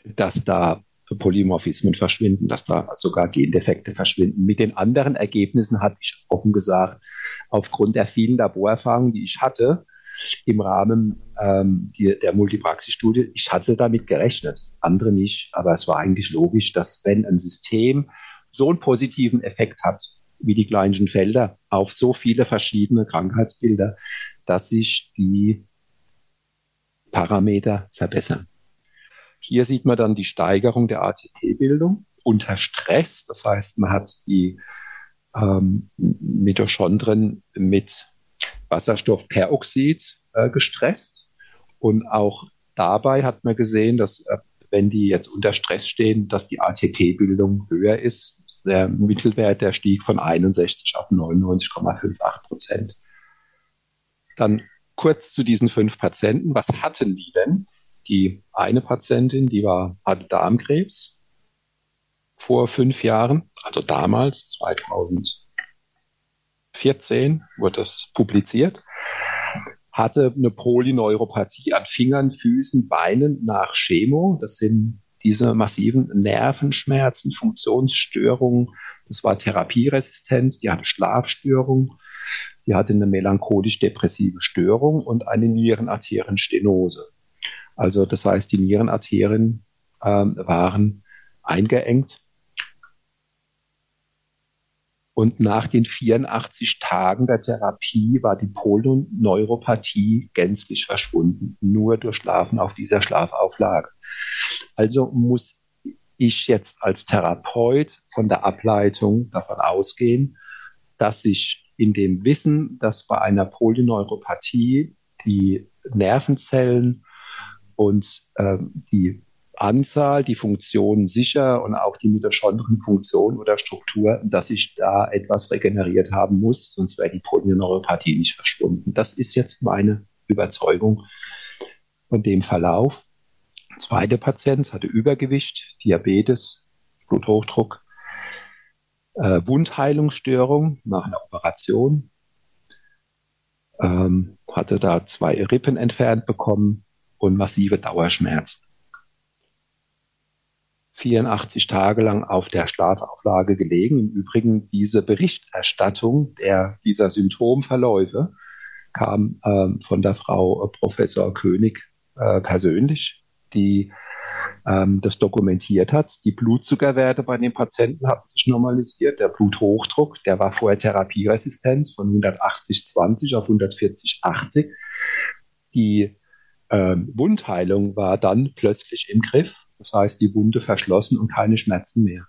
dass da Polymorphismen verschwinden, dass da sogar Gendefekte verschwinden. Mit den anderen Ergebnissen hatte ich offen gesagt, aufgrund der vielen Laborerfahrungen, die ich hatte, im Rahmen ähm, die, der Multipraxis-Studie. Ich hatte damit gerechnet, andere nicht, aber es war eigentlich logisch, dass wenn ein System so einen positiven Effekt hat, wie die kleinen Felder, auf so viele verschiedene Krankheitsbilder, dass sich die Parameter verbessern. Hier sieht man dann die Steigerung der ATP-Bildung unter Stress. Das heißt, man hat die ähm, Mitochondrien mit Wasserstoffperoxid äh, gestresst. Und auch dabei hat man gesehen, dass äh, wenn die jetzt unter Stress stehen, dass die ATP-Bildung höher ist. Der Mittelwert, der stieg von 61 auf 99,58 Prozent. Dann kurz zu diesen fünf Patienten. Was hatten die denn? Die eine Patientin, die war, hatte Darmkrebs vor fünf Jahren, also damals, 2014 wurde das publiziert, hatte eine Polyneuropathie an Fingern, Füßen, Beinen nach Chemo. Das sind diese massiven Nervenschmerzen, Funktionsstörungen. Das war Therapieresistent, die hatte Schlafstörungen, die hatte eine melancholisch-depressive Störung und eine Nierenarterienstenose. Also das heißt, die Nierenarterien ähm, waren eingeengt. Und nach den 84 Tagen der Therapie war die Polyneuropathie gänzlich verschwunden, nur durch Schlafen auf dieser Schlafauflage. Also muss ich jetzt als Therapeut von der Ableitung davon ausgehen, dass sich in dem Wissen, dass bei einer Polyneuropathie die Nervenzellen und äh, die Anzahl, die Funktion sicher und auch die Mitochondrienfunktion oder Struktur, dass ich da etwas regeneriert haben muss, sonst wäre die Polyneuropathie nicht verschwunden. Das ist jetzt meine Überzeugung von dem Verlauf. Zweiter Patient hatte Übergewicht, Diabetes, Bluthochdruck, äh, Wundheilungsstörung nach einer Operation, ähm, hatte da zwei Rippen entfernt bekommen und massive Dauerschmerzen. 84 Tage lang auf der Schlafauflage gelegen. Im Übrigen diese Berichterstattung der, dieser Symptomverläufe kam ähm, von der Frau äh, Professor König äh, persönlich, die ähm, das dokumentiert hat. Die Blutzuckerwerte bei den Patienten hatten sich normalisiert. Der Bluthochdruck, der war vorher therapieresistent von 180-20 auf 140-80. Die ähm, Wundheilung war dann plötzlich im Griff. Das heißt, die Wunde verschlossen und keine Schmerzen mehr.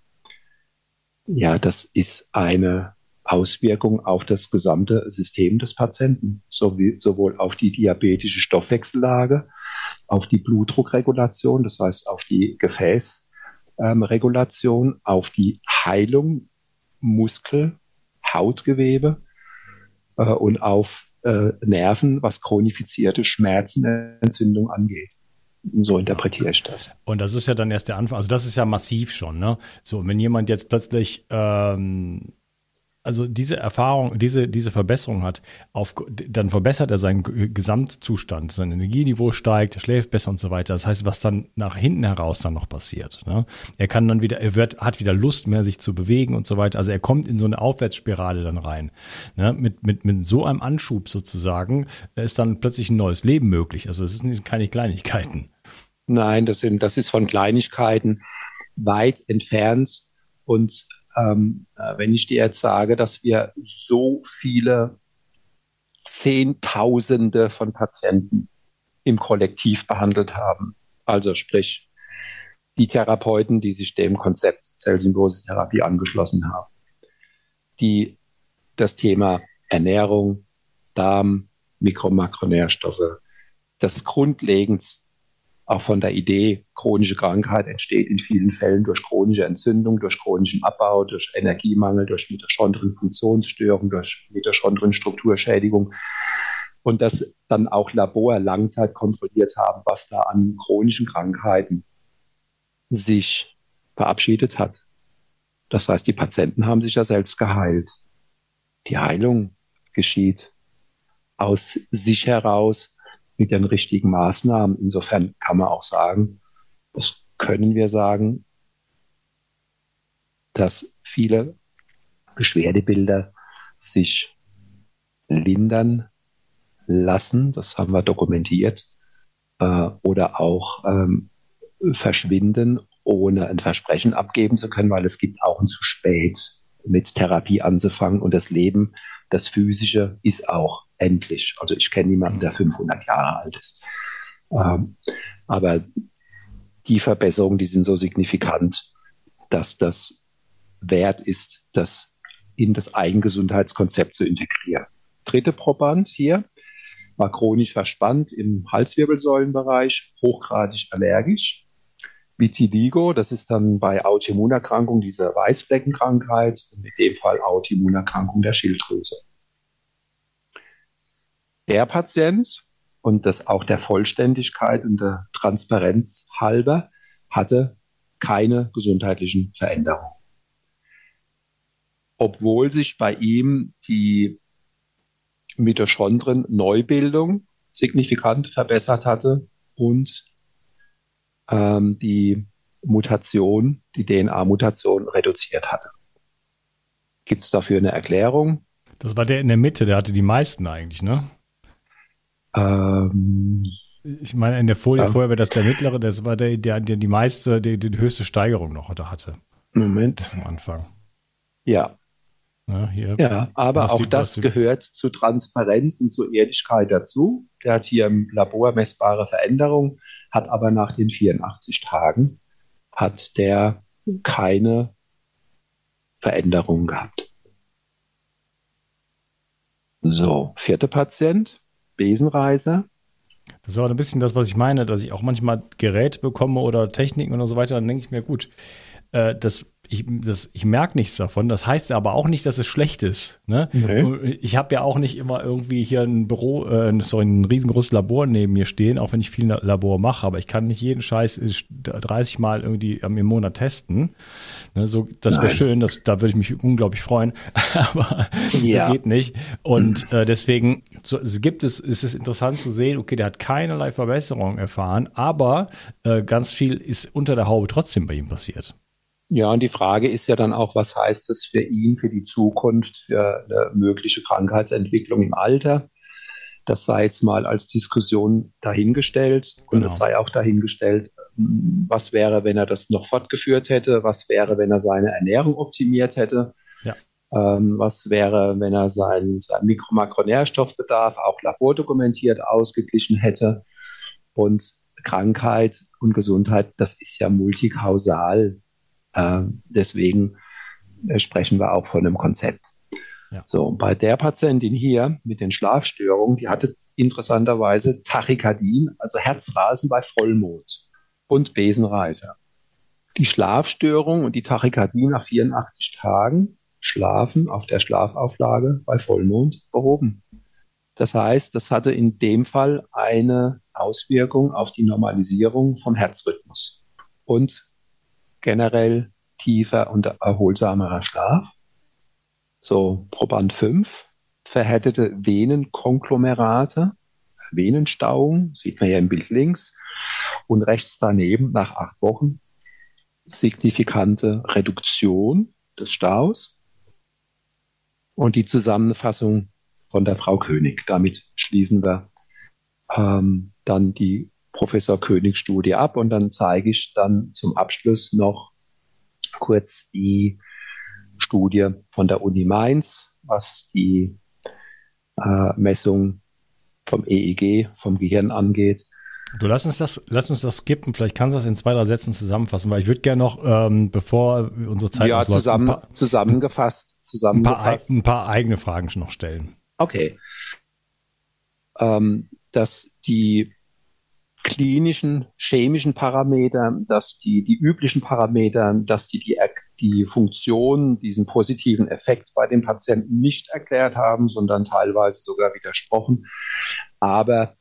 Ja, das ist eine Auswirkung auf das gesamte System des Patienten, sowohl auf die diabetische Stoffwechsellage, auf die Blutdruckregulation, das heißt auf die Gefäßregulation, auf die Heilung Muskel, Hautgewebe äh, und auf äh, Nerven, was chronifizierte Schmerzenentzündung angeht. So interpretiere ich das. Und das ist ja dann erst der Anfang. Also das ist ja massiv schon. Ne? So, wenn jemand jetzt plötzlich ähm, also diese Erfahrung, diese, diese Verbesserung hat, auf, dann verbessert er seinen Gesamtzustand, sein Energieniveau steigt, er schläft besser und so weiter. Das heißt, was dann nach hinten heraus dann noch passiert. Ne? Er kann dann wieder, er wird, hat wieder Lust mehr, sich zu bewegen und so weiter. Also er kommt in so eine Aufwärtsspirale dann rein. Ne? Mit, mit, mit so einem Anschub sozusagen ist dann plötzlich ein neues Leben möglich. Also es sind keine Kleinigkeiten. Nein, das, sind, das ist von Kleinigkeiten weit entfernt und ähm, äh, wenn ich dir jetzt sage, dass wir so viele Zehntausende von Patienten im Kollektiv behandelt haben, also sprich die Therapeuten, die sich dem Konzept Zellsymbiose-Therapie angeschlossen haben, die das Thema Ernährung, Darm, Mikro- und Makronährstoffe, das grundlegend auch von der Idee, chronische Krankheit entsteht in vielen Fällen durch chronische Entzündung, durch chronischen Abbau, durch Energiemangel, durch Mitochondrien-Funktionsstörung, durch Mitochondrien-Strukturschädigung. Und das dann auch Labor Langzeit kontrolliert haben, was da an chronischen Krankheiten sich verabschiedet hat. Das heißt, die Patienten haben sich ja selbst geheilt. Die Heilung geschieht aus sich heraus, mit den richtigen Maßnahmen. Insofern kann man auch sagen, das können wir sagen, dass viele Beschwerdebilder sich lindern lassen, das haben wir dokumentiert, äh, oder auch ähm, verschwinden, ohne ein Versprechen abgeben zu können, weil es gibt auch ein zu spät mit Therapie anzufangen und das Leben, das Physische ist auch endlich. Also ich kenne niemanden, der 500 Jahre alt ist. Ähm, aber die Verbesserungen, die sind so signifikant, dass das wert ist, das in das Eigengesundheitskonzept zu integrieren. Dritte Proband hier war chronisch verspannt im Halswirbelsäulenbereich, hochgradig allergisch. Vitiligo, das ist dann bei Autoimmunerkrankungen diese Weißfleckenkrankheit, in dem Fall Autoimmunerkrankung der Schilddrüse. Der Patient, und das auch der Vollständigkeit und der Transparenz halber, hatte keine gesundheitlichen Veränderungen. Obwohl sich bei ihm die Mitochondrien-Neubildung signifikant verbessert hatte und ähm, die Mutation, die DNA-Mutation reduziert hatte. Gibt es dafür eine Erklärung? Das war der in der Mitte, der hatte die meisten eigentlich, ne? Ähm, ich meine, in der Folie ja. vorher wäre das der mittlere, das war der, der, der die meiste, die, die höchste Steigerung noch hatte. Moment. Am Anfang. Ja. Ja, ja aber auch das gehört zu Transparenz und zur Ehrlichkeit dazu. Der hat hier im Labor messbare Veränderungen, hat aber nach den 84 Tagen hat der keine Veränderungen gehabt. So, vierter Patient. Besenreise. Das ist aber ein bisschen das, was ich meine, dass ich auch manchmal Geräte bekomme oder Techniken und so weiter, dann denke ich mir, gut, äh, das ich, das, ich merke nichts davon. Das heißt aber auch nicht, dass es schlecht ist. Ne? Okay. Ich habe ja auch nicht immer irgendwie hier ein Büro, äh, sorry, ein riesengroßes Labor neben mir stehen, auch wenn ich viel Labor mache, aber ich kann nicht jeden Scheiß 30 Mal irgendwie im Monat testen. Ne? So, das wäre schön, das, da würde ich mich unglaublich freuen, aber ja. das geht nicht. Und äh, deswegen so, es gibt es, ist es interessant zu sehen, okay, der hat keinerlei Verbesserung erfahren, aber äh, ganz viel ist unter der Haube trotzdem bei ihm passiert. Ja, und die Frage ist ja dann auch, was heißt das für ihn, für die Zukunft, für eine mögliche Krankheitsentwicklung im Alter? Das sei jetzt mal als Diskussion dahingestellt. Und es genau. sei auch dahingestellt, was wäre, wenn er das noch fortgeführt hätte? Was wäre, wenn er seine Ernährung optimiert hätte? Ja. Ähm, was wäre, wenn er seinen, seinen Mikro-Makronährstoffbedarf auch labordokumentiert ausgeglichen hätte? Und Krankheit und Gesundheit, das ist ja multikausal. Äh, deswegen äh, sprechen wir auch von einem Konzept. Ja. So, bei der Patientin hier mit den Schlafstörungen, die hatte interessanterweise Tachykardien, also Herzrasen bei Vollmond und Besenreise. Die Schlafstörung und die Tachykardie nach 84 Tagen Schlafen auf der Schlafauflage bei Vollmond behoben. Das heißt, das hatte in dem Fall eine Auswirkung auf die Normalisierung vom Herzrhythmus. Und generell tiefer und erholsamerer Schlaf. So, Proband 5, verhärtete Venenkonglomerate, Venenstauung, sieht man ja im Bild links, und rechts daneben nach acht Wochen signifikante Reduktion des Staus. Und die Zusammenfassung von der Frau König. Damit schließen wir ähm, dann die Professor König Studie ab und dann zeige ich dann zum Abschluss noch kurz die Studie von der Uni Mainz, was die äh, Messung vom EEG, vom Gehirn angeht. Du lass uns das, lass uns das skippen. Vielleicht kannst du das in zwei, drei Sätzen zusammenfassen, weil ich würde gerne noch, ähm, bevor unsere Zeit ja, zusammen, paar, zusammengefasst, zusammengefasst. Ein paar, ein paar eigene Fragen noch stellen. Okay. Ähm, dass die klinischen, chemischen Parameter, dass die, die üblichen Parameter, dass die, die die Funktion, diesen positiven Effekt bei den Patienten nicht erklärt haben, sondern teilweise sogar widersprochen. Aber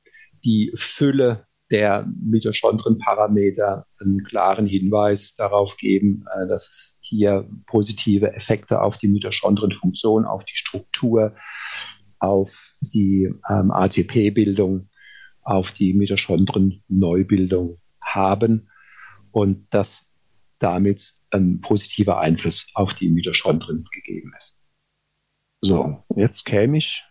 die Fülle der Mitochondrien-Parameter einen klaren Hinweis darauf geben, äh, dass es hier positive Effekte auf die Mitochondrien-Funktion, auf die Struktur, auf die ähm, ATP-Bildung auf die Mitochondrien-Neubildung haben und dass damit ein positiver Einfluss auf die Mitochondrien gegeben ist. So, jetzt käme ich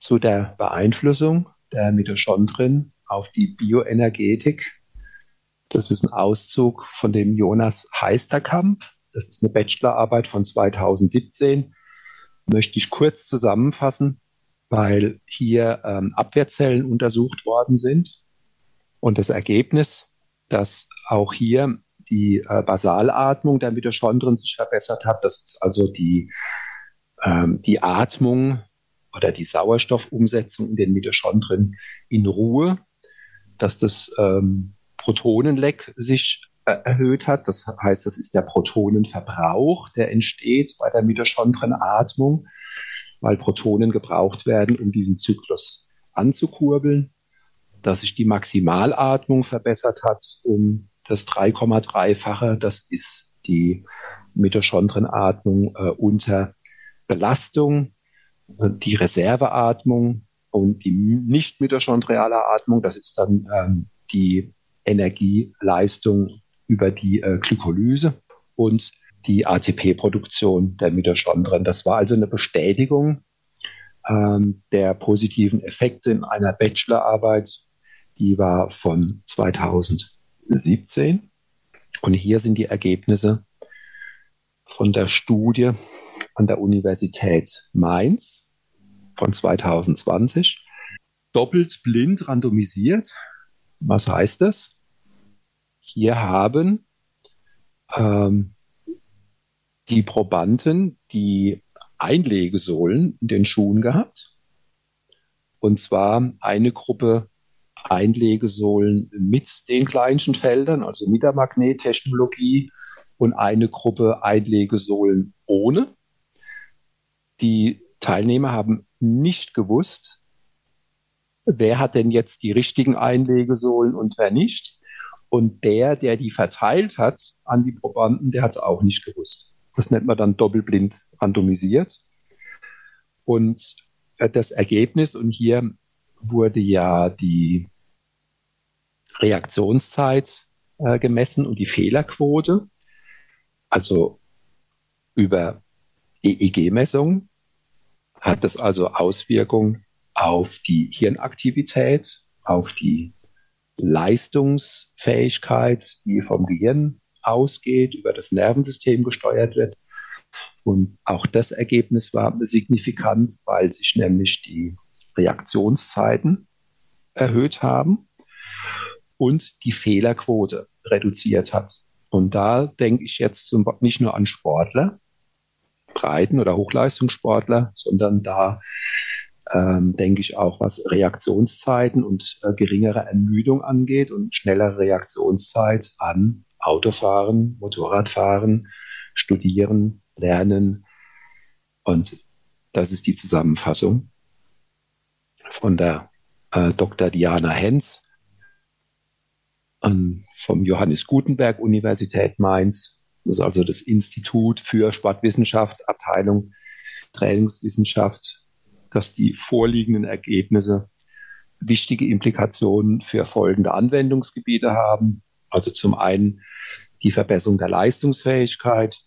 zu der Beeinflussung der Mitochondrien auf die Bioenergetik. Das ist ein Auszug von dem Jonas Heisterkamp. Das ist eine Bachelorarbeit von 2017. Möchte ich kurz zusammenfassen weil hier ähm, Abwehrzellen untersucht worden sind Und das Ergebnis, dass auch hier die äh, Basalatmung der Mitochondrien sich verbessert hat, das ist also die, ähm, die Atmung oder die Sauerstoffumsetzung in den Mitochondrien in Ruhe, dass das ähm, Protonenleck sich äh, erhöht hat. Das heißt, das ist der Protonenverbrauch, der entsteht bei der Mitochondrienatmung, weil Protonen gebraucht werden, um diesen Zyklus anzukurbeln. Dass sich die Maximalatmung verbessert hat um das 3,3-fache. Das ist die Mitochondrienatmung äh, unter Belastung, die Reserveatmung und die nicht mitochondriale Atmung. Das ist dann ähm, die Energieleistung über die äh, Glykolyse und die ATP-Produktion der Mitochondrien. Das war also eine Bestätigung ähm, der positiven Effekte in einer Bachelorarbeit, die war von 2017. Und hier sind die Ergebnisse von der Studie an der Universität Mainz von 2020. Doppelt blind randomisiert. Was heißt das? Hier haben ähm, die Probanden die Einlegesohlen in den Schuhen gehabt. Und zwar eine Gruppe Einlegesohlen mit den kleinsten Feldern, also mit der Magnettechnologie, und eine Gruppe Einlegesohlen ohne. Die Teilnehmer haben nicht gewusst, wer hat denn jetzt die richtigen Einlegesohlen und wer nicht. Und der, der die verteilt hat an die Probanden, der hat es auch nicht gewusst. Das nennt man dann doppelblind randomisiert. Und äh, das Ergebnis, und hier wurde ja die Reaktionszeit äh, gemessen und die Fehlerquote, also über EEG-Messung, hat das also Auswirkungen auf die Hirnaktivität, auf die Leistungsfähigkeit, die vom Gehirn ausgeht, über das Nervensystem gesteuert wird. Und auch das Ergebnis war signifikant, weil sich nämlich die Reaktionszeiten erhöht haben und die Fehlerquote reduziert hat. Und da denke ich jetzt zum, nicht nur an Sportler, Breiten- oder Hochleistungssportler, sondern da ähm, denke ich auch, was Reaktionszeiten und äh, geringere Ermüdung angeht und schnellere Reaktionszeit an Autofahren, Motorradfahren, Studieren, Lernen. Und das ist die Zusammenfassung von der äh, Dr. Diana Hens ähm, vom Johannes Gutenberg Universität Mainz. Das ist also das Institut für Sportwissenschaft, Abteilung Trainingswissenschaft dass die vorliegenden Ergebnisse wichtige Implikationen für folgende Anwendungsgebiete haben. Also zum einen die Verbesserung der Leistungsfähigkeit,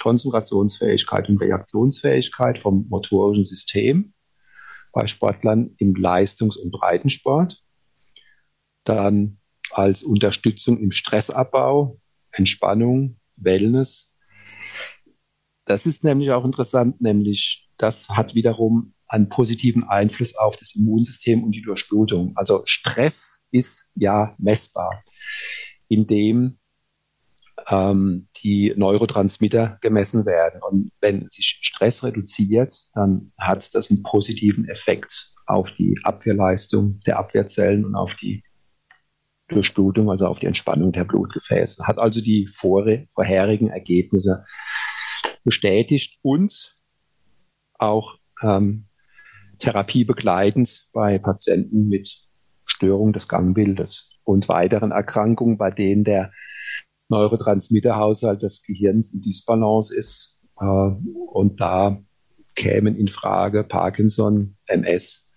Konzentrationsfähigkeit und Reaktionsfähigkeit vom motorischen System bei Sportlern im Leistungs- und Breitensport. Dann als Unterstützung im Stressabbau, Entspannung, Wellness. Das ist nämlich auch interessant, nämlich das hat wiederum einen positiven Einfluss auf das Immunsystem und die Durchblutung. Also Stress ist ja messbar, indem ähm, die Neurotransmitter gemessen werden. Und wenn sich Stress reduziert, dann hat das einen positiven Effekt auf die Abwehrleistung der Abwehrzellen und auf die Durchblutung, also auf die Entspannung der Blutgefäße. Hat also die vorherigen Ergebnisse bestätigt und auch ähm, therapiebegleitend bei Patienten mit Störung des Gangbildes und weiteren Erkrankungen, bei denen der Neurotransmitterhaushalt des Gehirns in Disbalance ist. Äh, und da kämen in Frage Parkinson, MS,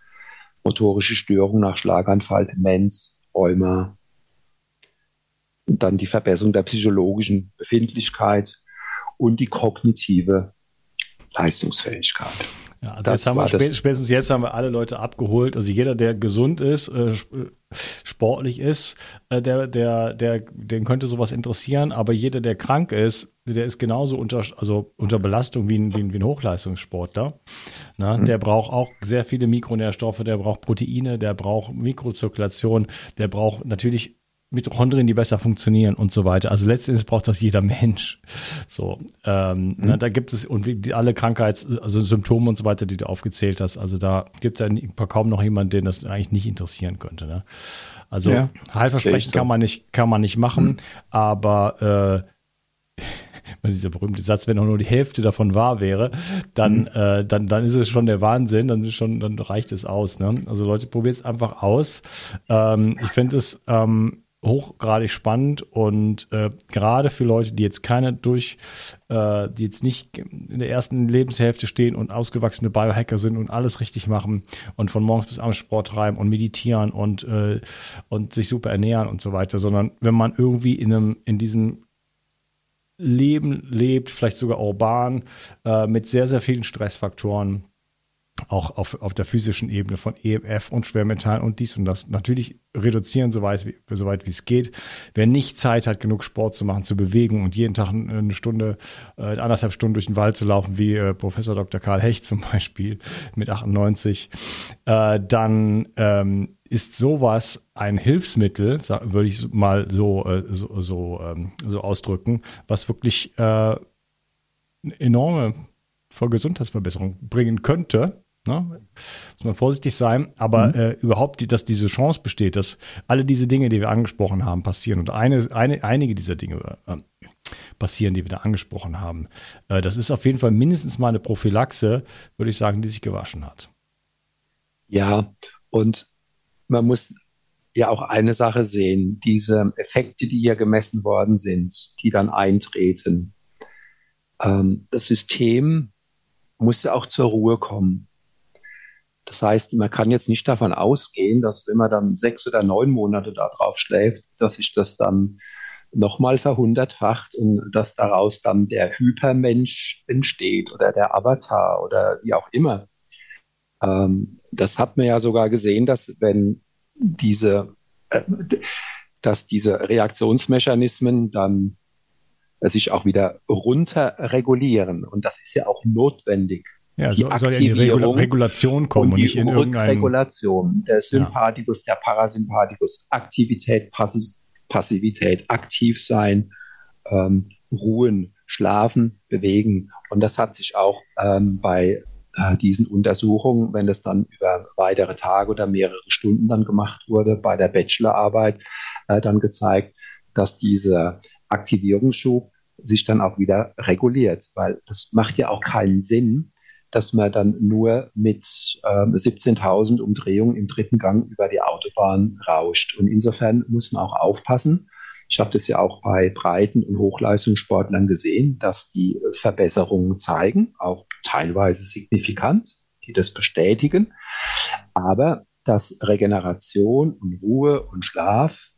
motorische Störung nach Schlaganfall, Demenz, Rheuma. Und dann die Verbesserung der psychologischen Befindlichkeit und die kognitive Leistungsfähigkeit. Ja, also jetzt haben wir spä spätestens jetzt haben wir alle Leute abgeholt. Also jeder, der gesund ist, äh, sportlich ist, äh, der, der, der, den könnte sowas interessieren. Aber jeder, der krank ist, der ist genauso unter, also unter Belastung wie ein, wie ein, wie ein Hochleistungssportler. Na, mhm. Der braucht auch sehr viele Mikronährstoffe, der braucht Proteine, der braucht Mikrozirkulation, der braucht natürlich Mitochondrien, die besser funktionieren und so weiter. Also letztendlich braucht das jeder Mensch. So, ähm, mhm. na, da gibt es und wie alle Krankheits, also Symptome und so weiter, die du aufgezählt hast. Also da gibt es ja kaum noch jemanden, den das eigentlich nicht interessieren könnte. Ne? Also ja, Heilversprechen kann man nicht, kann man nicht machen, mhm. aber äh, dieser berühmte Satz, wenn auch nur die Hälfte davon wahr wäre, dann, mhm. äh, dann, dann ist es schon der Wahnsinn, dann ist schon, dann reicht es aus. Ne? Also Leute, probiert es einfach aus. Ähm, ich finde es ähm, hochgradig spannend und äh, gerade für Leute, die jetzt keine durch, äh, die jetzt nicht in der ersten Lebenshälfte stehen und ausgewachsene Biohacker sind und alles richtig machen und von morgens bis abends Sport treiben und meditieren und, äh, und sich super ernähren und so weiter, sondern wenn man irgendwie in einem, in diesem Leben lebt, vielleicht sogar urban, äh, mit sehr, sehr vielen Stressfaktoren, auch auf, auf der physischen Ebene von EMF und Schwermetallen und dies und das. Natürlich reduzieren, soweit wie, soweit wie es geht. Wer nicht Zeit hat, genug Sport zu machen, zu bewegen und jeden Tag eine Stunde, äh, anderthalb Stunden durch den Wald zu laufen, wie äh, Professor Dr. Karl Hecht zum Beispiel mit 98, äh, dann ähm, ist sowas ein Hilfsmittel, würde ich mal so, äh, so, so, ähm, so ausdrücken, was wirklich äh, eine enorme Gesundheitsverbesserung bringen könnte Ne? Muss man vorsichtig sein, aber mhm. äh, überhaupt, die, dass diese Chance besteht, dass alle diese Dinge, die wir angesprochen haben, passieren und eine, eine, einige dieser Dinge äh, passieren, die wir da angesprochen haben. Äh, das ist auf jeden Fall mindestens mal eine Prophylaxe, würde ich sagen, die sich gewaschen hat. Ja, und man muss ja auch eine Sache sehen, diese Effekte, die hier gemessen worden sind, die dann eintreten. Ähm, das System muss ja auch zur Ruhe kommen. Das heißt, man kann jetzt nicht davon ausgehen, dass wenn man dann sechs oder neun Monate darauf schläft, dass sich das dann nochmal verhundertfacht und dass daraus dann der Hypermensch entsteht oder der Avatar oder wie auch immer. Ähm, das hat man ja sogar gesehen, dass wenn diese, äh, dass diese Reaktionsmechanismen dann sich auch wieder runterregulieren. Und das ist ja auch notwendig ja, die so, Aktivierung soll ja die Regulation kommen und, die und nicht in Rückregulation. Der Sympathikus, ja. der Parasympathikus, Aktivität, Passivität, aktiv sein, ähm, ruhen, schlafen, bewegen. Und das hat sich auch ähm, bei äh, diesen Untersuchungen, wenn das dann über weitere Tage oder mehrere Stunden dann gemacht wurde, bei der Bachelorarbeit äh, dann gezeigt, dass dieser Aktivierungsschub sich dann auch wieder reguliert, weil das macht ja auch keinen Sinn, dass man dann nur mit ähm, 17.000 Umdrehungen im dritten Gang über die Autobahn rauscht. Und insofern muss man auch aufpassen. Ich habe das ja auch bei Breiten- und Hochleistungssportlern gesehen, dass die Verbesserungen zeigen, auch teilweise signifikant, die das bestätigen. Aber dass Regeneration und Ruhe und Schlaf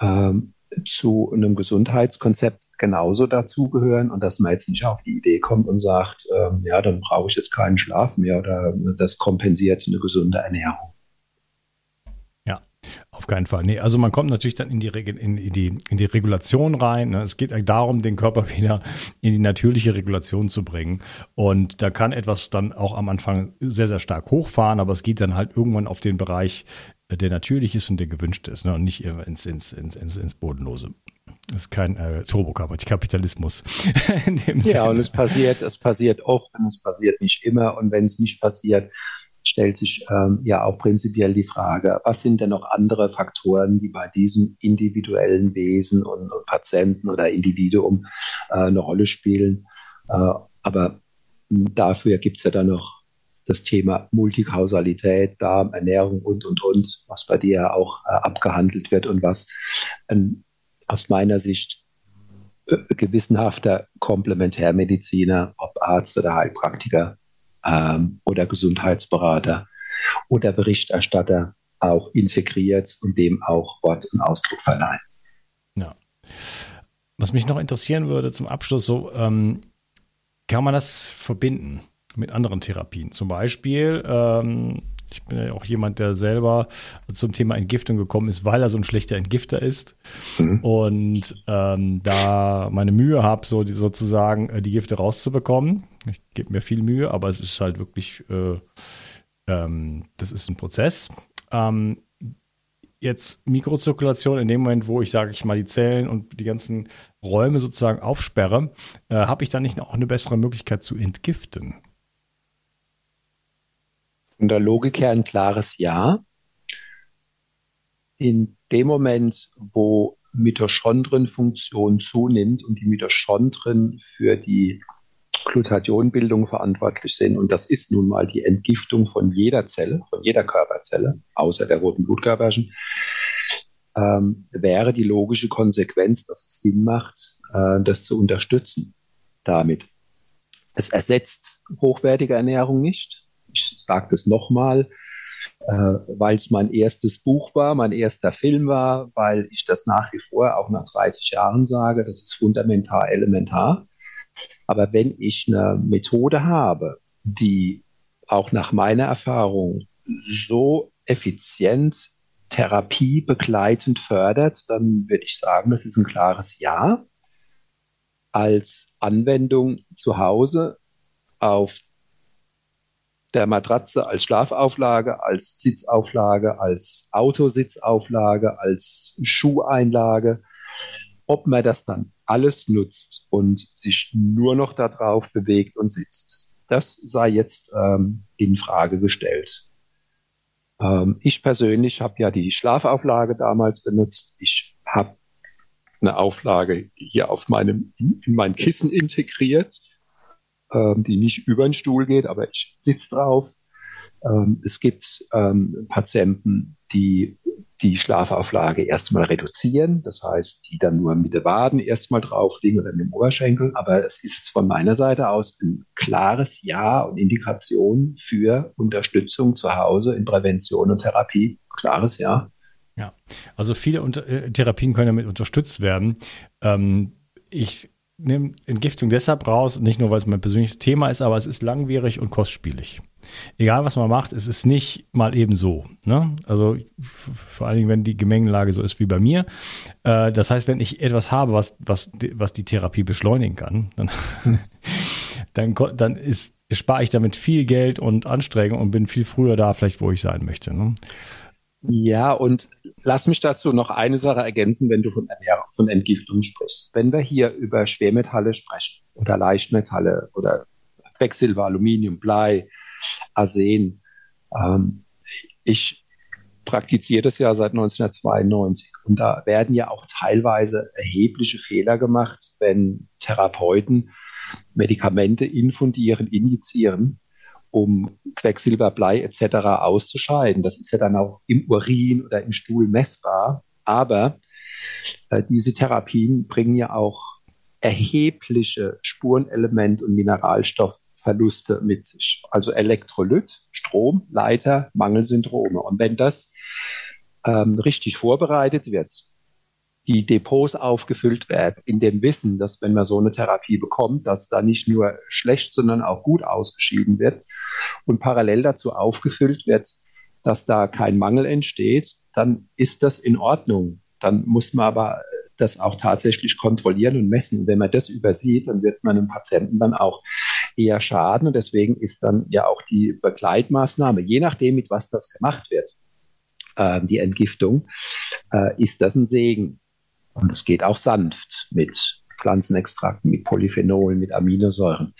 ähm, zu einem Gesundheitskonzept genauso dazugehören und dass man jetzt nicht auf die Idee kommt und sagt, ähm, ja, dann brauche ich jetzt keinen Schlaf mehr oder das kompensiert eine gesunde Ernährung. Ja, auf keinen Fall. Nee, also man kommt natürlich dann in die, in die, in die Regulation rein. Ne? Es geht darum, den Körper wieder in die natürliche Regulation zu bringen. Und da kann etwas dann auch am Anfang sehr, sehr stark hochfahren, aber es geht dann halt irgendwann auf den Bereich, der natürlich ist und der gewünscht ist ne? und nicht ins, ins, ins, ins, ins Bodenlose. Das ist kein äh, Turbokapitalismus. ja, und es passiert, es passiert oft und es passiert nicht immer. Und wenn es nicht passiert, stellt sich ähm, ja auch prinzipiell die Frage, was sind denn noch andere Faktoren, die bei diesem individuellen Wesen und, und Patienten oder Individuum äh, eine Rolle spielen. Äh, aber dafür gibt es ja dann noch das Thema Multikausalität, Darm, Ernährung und, und, und, was bei dir ja auch äh, abgehandelt wird und was ein, aus meiner Sicht äh, gewissenhafter Komplementärmediziner, ob Arzt oder Heilpraktiker ähm, oder Gesundheitsberater oder Berichterstatter auch integriert und dem auch Wort und Ausdruck verleihen. Ja. Was mich noch interessieren würde zum Abschluss, so ähm, kann man das verbinden? mit anderen Therapien. Zum Beispiel, ähm, Ich bin ja auch jemand, der selber zum Thema Entgiftung gekommen ist, weil er so ein schlechter Entgifter ist. Mhm. Und ähm, da meine Mühe habe, so die, sozusagen äh, die Gifte rauszubekommen. Ich gebe mir viel Mühe, aber es ist halt wirklich, äh, ähm, das ist ein Prozess. Ähm, jetzt Mikrozirkulation in dem Moment, wo ich, sage ich mal, die Zellen und die ganzen Räume sozusagen aufsperre, äh, habe ich dann nicht auch eine bessere Möglichkeit zu entgiften? Von der Logik her ein klares Ja. In dem Moment, wo Mitochondrienfunktion zunimmt und die Mitochondrien für die Glutathionbildung verantwortlich sind. Und das ist nun mal die Entgiftung von jeder Zelle, von jeder Körperzelle, außer der roten Blutkörperchen, ähm, wäre die logische Konsequenz, dass es Sinn macht, äh, das zu unterstützen damit. Es ersetzt hochwertige Ernährung nicht. Ich sage das nochmal, äh, weil es mein erstes Buch war, mein erster Film war, weil ich das nach wie vor auch nach 30 Jahren sage, das ist fundamental elementar. Aber wenn ich eine Methode habe, die auch nach meiner Erfahrung so effizient Therapie begleitend fördert, dann würde ich sagen, das ist ein klares Ja. Als Anwendung zu Hause auf der Matratze als Schlafauflage, als Sitzauflage, als Autositzauflage, als Schuheinlage. Ob man das dann alles nutzt und sich nur noch darauf bewegt und sitzt. Das sei jetzt ähm, in Frage gestellt. Ähm, ich persönlich habe ja die Schlafauflage damals benutzt. Ich habe eine Auflage hier auf meinem, in mein Kissen integriert, ähm, die nicht über den Stuhl geht, aber ich sitze drauf. Ähm, es gibt ähm, Patienten, die die Schlafauflage erstmal reduzieren. Das heißt, die dann nur mit der Waden erstmal drauf liegen oder mit dem Oberschenkel. Aber es ist von meiner Seite aus ein klares Ja und Indikation für Unterstützung zu Hause in Prävention und Therapie. Klares Ja. Ja, also viele Unter äh, Therapien können damit unterstützt werden. Ähm, ich nehme Entgiftung deshalb raus, nicht nur, weil es mein persönliches Thema ist, aber es ist langwierig und kostspielig egal was man macht, es ist nicht mal eben so. Ne? Also vor allen Dingen, wenn die Gemengelage so ist wie bei mir. Äh, das heißt, wenn ich etwas habe, was, was, was die Therapie beschleunigen kann, dann, dann, dann ist, spare ich damit viel Geld und Anstrengung und bin viel früher da, vielleicht, wo ich sein möchte. Ne? Ja, und lass mich dazu noch eine Sache ergänzen, wenn du von Ernährung, von Entgiftung sprichst. Wenn wir hier über Schwermetalle sprechen oder Leichtmetalle oder Quecksilber, Aluminium, Blei, Arsen. Ähm, ich praktiziere das ja seit 1992 und da werden ja auch teilweise erhebliche Fehler gemacht, wenn Therapeuten Medikamente infundieren, injizieren, um Quecksilber, Blei etc. auszuscheiden. Das ist ja dann auch im Urin oder im Stuhl messbar. Aber äh, diese Therapien bringen ja auch erhebliche Spurenelement- und Mineralstoff Verluste mit sich. Also Elektrolyt, Strom, Leiter, Mangelsyndrome. Und wenn das ähm, richtig vorbereitet wird, die Depots aufgefüllt werden, in dem Wissen, dass wenn man so eine Therapie bekommt, dass da nicht nur schlecht, sondern auch gut ausgeschieden wird und parallel dazu aufgefüllt wird, dass da kein Mangel entsteht, dann ist das in Ordnung. Dann muss man aber das auch tatsächlich kontrollieren und messen. Wenn man das übersieht, dann wird man einem Patienten dann auch eher schaden. Und deswegen ist dann ja auch die Begleitmaßnahme, je nachdem, mit was das gemacht wird, äh, die Entgiftung, äh, ist das ein Segen. Und es geht auch sanft mit Pflanzenextrakten, mit Polyphenolen, mit Aminosäuren,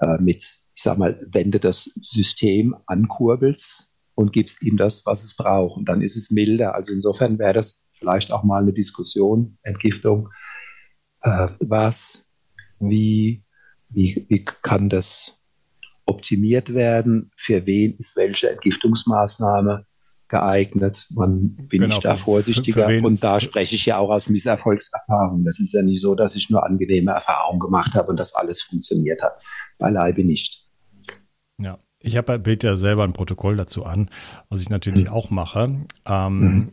äh, mit, ich sag mal, wenn du das System ankurbelst und gibst ihm das, was es braucht. Und dann ist es milder. Also insofern wäre das vielleicht auch mal eine Diskussion, Entgiftung. Äh, was, wie, wie, wie kann das optimiert werden? Für wen ist welche Entgiftungsmaßnahme geeignet? Wann bin genau, ich da vorsichtiger? Für, für und da spreche ich ja auch aus Misserfolgserfahrung. Das ist ja nicht so, dass ich nur angenehme Erfahrungen gemacht habe und das alles funktioniert hat. Beileibe nicht. Ja, ich habe bild ja selber ein Protokoll dazu an, was ich natürlich mhm. auch mache. Ähm, mhm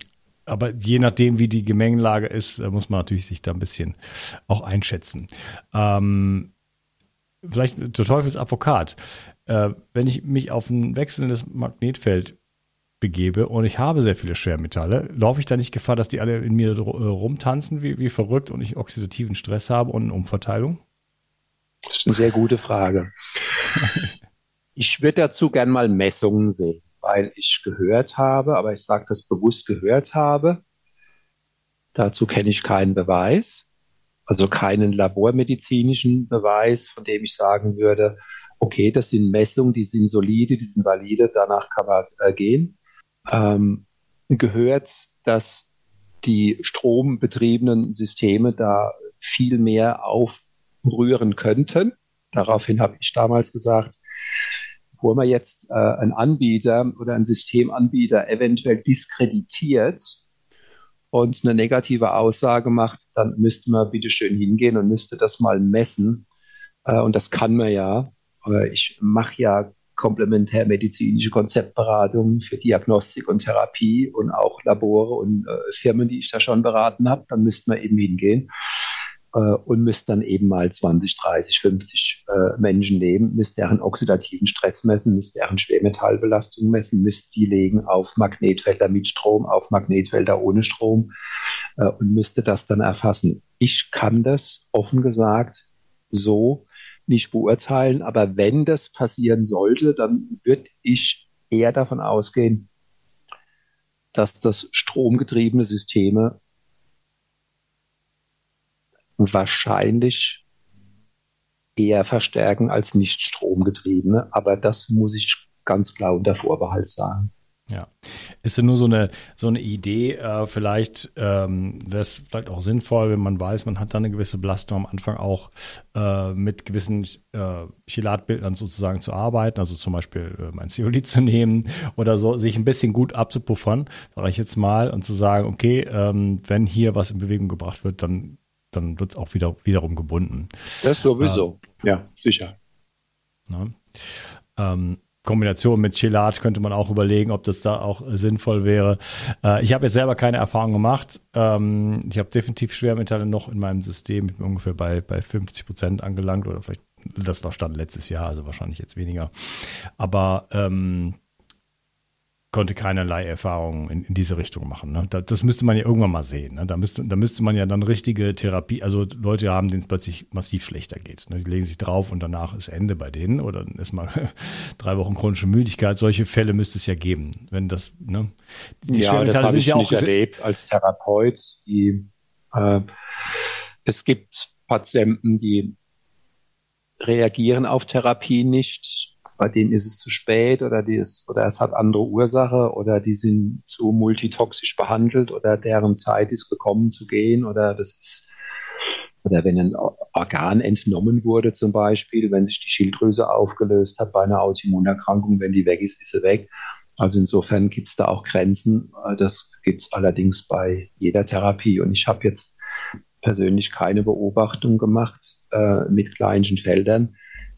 aber je nachdem, wie die Gemengelage ist, muss man natürlich sich da ein bisschen auch einschätzen. Ähm, vielleicht der Teufelsadvokat, äh, wenn ich mich auf ein wechselndes Magnetfeld begebe und ich habe sehr viele Schwermetalle, laufe ich da nicht Gefahr, dass die alle in mir rumtanzen wie, wie verrückt und ich oxidativen Stress habe und eine Umverteilung? Das ist eine sehr gute Frage. ich würde dazu gern mal Messungen sehen, weil ich gehört habe, aber ich sage das bewusst gehört habe. Dazu kenne ich keinen Beweis, also keinen labormedizinischen Beweis, von dem ich sagen würde, okay, das sind Messungen, die sind solide, die sind valide, danach kann man äh, gehen. Ähm, gehört, dass die strombetriebenen Systeme da viel mehr aufrühren könnten. Daraufhin habe ich damals gesagt, bevor man jetzt äh, einen Anbieter oder einen Systemanbieter eventuell diskreditiert und eine negative Aussage macht, dann müsste man bitte schön hingehen und müsste das mal messen. Äh, und das kann man ja. Ich mache ja komplementärmedizinische Konzeptberatungen für Diagnostik und Therapie und auch Labore und äh, Firmen, die ich da schon beraten habe. Dann müsste man eben hingehen äh, und müsste dann eben mal 20, 30, 50 äh, Menschen nehmen, müsste deren oxidativen Stress messen, müsste deren Schwermetallbelastung messen, müsste die legen auf Magnetfelder mit Strom, auf Magnetfelder ohne Strom äh, und müsste das dann erfassen. Ich kann das offen gesagt so nicht beurteilen, aber wenn das passieren sollte, dann würde ich eher davon ausgehen, dass das stromgetriebene Systeme wahrscheinlich eher verstärken als nicht stromgetriebene. Aber das muss ich ganz klar unter Vorbehalt sagen. Ja. Ist ja nur so eine, so eine Idee, äh, vielleicht ähm, wäre es vielleicht auch sinnvoll, wenn man weiß, man hat da eine gewisse Belastung am Anfang auch äh, mit gewissen äh, Chelatbildern sozusagen zu arbeiten, also zum Beispiel äh, mein Zeolit zu nehmen oder so, sich ein bisschen gut abzupuffern, sage ich jetzt mal, und zu sagen, okay, ähm, wenn hier was in Bewegung gebracht wird, dann dann wird es auch wieder wiederum gebunden. Das sowieso, äh, ja, sicher. Ne? Ähm, Kombination mit Chelat könnte man auch überlegen, ob das da auch sinnvoll wäre. Äh, ich habe jetzt selber keine Erfahrung gemacht. Ähm, ich habe definitiv Schwermetalle noch in meinem System. Ich bin ungefähr bei, bei 50 Prozent angelangt oder vielleicht, das war Stand letztes Jahr, also wahrscheinlich jetzt weniger. Aber ähm, konnte keinerlei Erfahrungen in, in diese Richtung machen. Ne? Da, das müsste man ja irgendwann mal sehen. Ne? Da, müsste, da müsste man ja dann richtige Therapie, also Leute haben, denen es plötzlich massiv schlechter geht. Ne? Die legen sich drauf und danach ist Ende bei denen oder dann ist mal drei Wochen chronische Müdigkeit. Solche Fälle müsste es ja geben. Wenn das, ne? Die ja, das habe ich ja nicht erlebt als Therapeut. Die, äh, es gibt Patienten, die reagieren auf Therapie nicht bei denen ist es zu spät oder, die ist, oder es hat andere Ursache oder die sind zu multitoxisch behandelt oder deren Zeit ist gekommen zu gehen oder das ist oder wenn ein Organ entnommen wurde zum Beispiel, wenn sich die Schilddrüse aufgelöst hat bei einer Autoimmunerkrankung, wenn die weg ist, ist sie weg. Also insofern gibt es da auch Grenzen. Das gibt es allerdings bei jeder Therapie. Und ich habe jetzt persönlich keine Beobachtung gemacht äh, mit kleinen Feldern,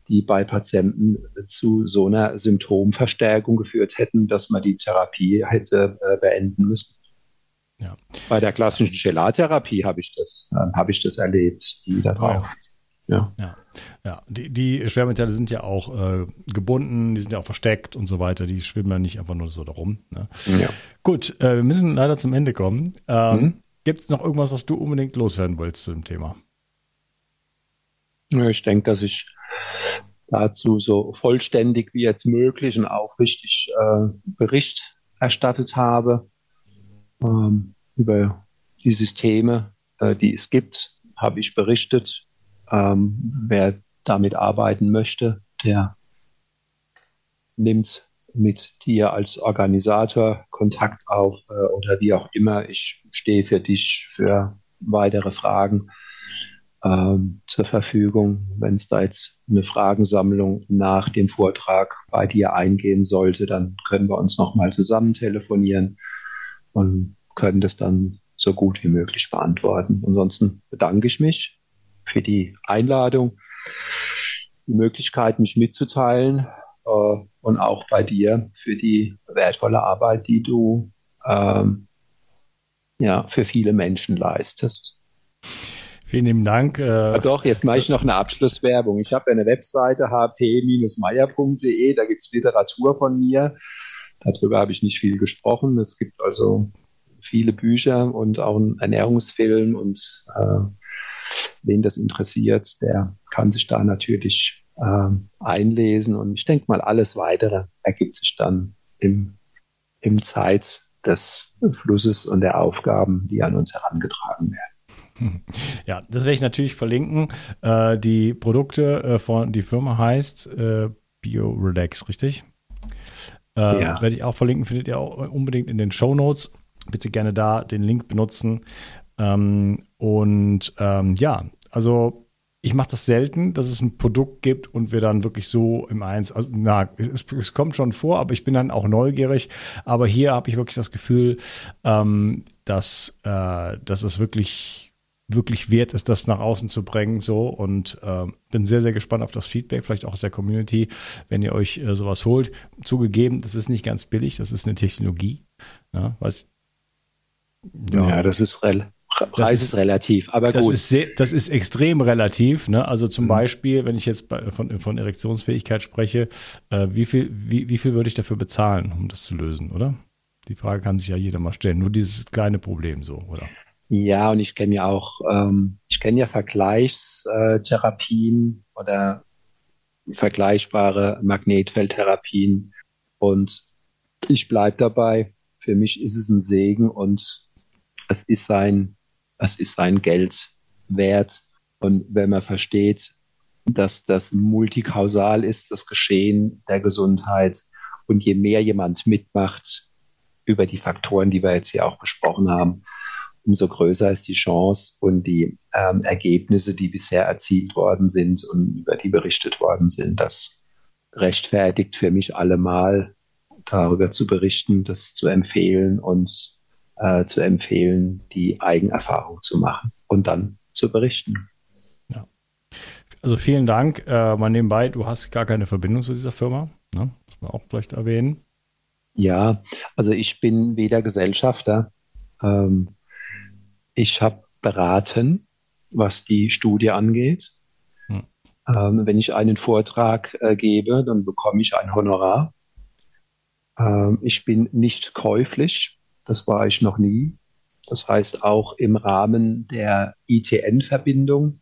die bei Patienten zu so einer Symptomverstärkung geführt hätten, dass man die Therapie hätte äh, beenden müssen. Ja. Bei der klassischen Gelartherapie habe ich das, äh, habe ich das erlebt, die da drauf. Ja. ja. Ja, die, die Schwermetalle sind ja auch äh, gebunden, die sind ja auch versteckt und so weiter. Die schwimmen ja nicht einfach nur so darum. Ne? Ja. Gut, äh, wir müssen leider zum Ende kommen. Ähm, mhm. Gibt es noch irgendwas, was du unbedingt loswerden wolltest zu dem Thema? Ich denke, dass ich dazu so vollständig wie jetzt möglich und aufrichtig äh, Bericht erstattet habe ähm, über die Systeme, äh, die es gibt, habe ich berichtet. Ähm, wer damit arbeiten möchte, der nimmt mit dir als Organisator Kontakt auf äh, oder wie auch immer. Ich stehe für dich für weitere Fragen ähm, zur Verfügung. Wenn es da jetzt eine Fragensammlung nach dem Vortrag bei dir eingehen sollte, dann können wir uns nochmal zusammen telefonieren und können das dann so gut wie möglich beantworten. Ansonsten bedanke ich mich für die Einladung, die Möglichkeit, mich mitzuteilen äh, und auch bei dir für die wertvolle Arbeit, die du ähm, ja, für viele Menschen leistest. Vielen lieben Dank. Äh, ja, doch, jetzt mache ich noch eine Abschlusswerbung. Ich habe eine Webseite hp-meier.de, da gibt es Literatur von mir. Darüber habe ich nicht viel gesprochen. Es gibt also viele Bücher und auch einen Ernährungsfilm und äh, wen das interessiert, der kann sich da natürlich äh, einlesen und ich denke mal, alles weitere ergibt sich dann im, im Zeit des Flusses und der Aufgaben, die an uns herangetragen werden. Ja, das werde ich natürlich verlinken. Äh, die Produkte äh, von, die Firma heißt äh, BioRelax, richtig? Äh, ja. Werde ich auch verlinken, findet ihr auch unbedingt in den Show Notes. Bitte gerne da den Link benutzen. Ähm, und ähm, ja, also ich mache das selten, dass es ein Produkt gibt und wir dann wirklich so im Eins, also na, es, es kommt schon vor, aber ich bin dann auch neugierig. Aber hier habe ich wirklich das Gefühl, ähm, dass, äh, dass es wirklich wirklich wert ist, das nach außen zu bringen. So und äh, bin sehr, sehr gespannt auf das Feedback, vielleicht auch aus der Community, wenn ihr euch äh, sowas holt. Zugegeben, das ist nicht ganz billig, das ist eine Technologie. Ja, was, ja, ja das ist relativ Preis ist, ist, relativ, aber das gut. Ist sehr, das ist extrem relativ. Ne? Also zum mhm. Beispiel, wenn ich jetzt bei, von, von Erektionsfähigkeit spreche, äh, wie, viel, wie, wie viel würde ich dafür bezahlen, um das zu lösen, oder? Die Frage kann sich ja jeder mal stellen. Nur dieses kleine Problem so, oder? Ja, und ich kenne ja auch, ähm, ich kenne ja Vergleichstherapien oder vergleichbare Magnetfeldtherapien. Und ich bleibe dabei. Für mich ist es ein Segen und es ist sein es ist sein Geld wert. Und wenn man versteht, dass das multikausal ist, das Geschehen der Gesundheit, und je mehr jemand mitmacht über die Faktoren, die wir jetzt hier auch besprochen haben, umso größer ist die Chance und die ähm, Ergebnisse, die bisher erzielt worden sind und über die berichtet worden sind, das rechtfertigt für mich allemal darüber zu berichten, das zu empfehlen und äh, zu empfehlen, die Eigenerfahrung zu machen und dann zu berichten. Ja. Also vielen Dank. Äh, mal nebenbei, du hast gar keine Verbindung zu dieser Firma. Ne? Muss man auch vielleicht erwähnen. Ja, also ich bin weder Gesellschafter. Ähm, ich habe beraten, was die Studie angeht. Hm. Ähm, wenn ich einen Vortrag äh, gebe, dann bekomme ich ein Honorar. Ähm, ich bin nicht käuflich. Das war ich noch nie. Das heißt, auch im Rahmen der ITN-Verbindung,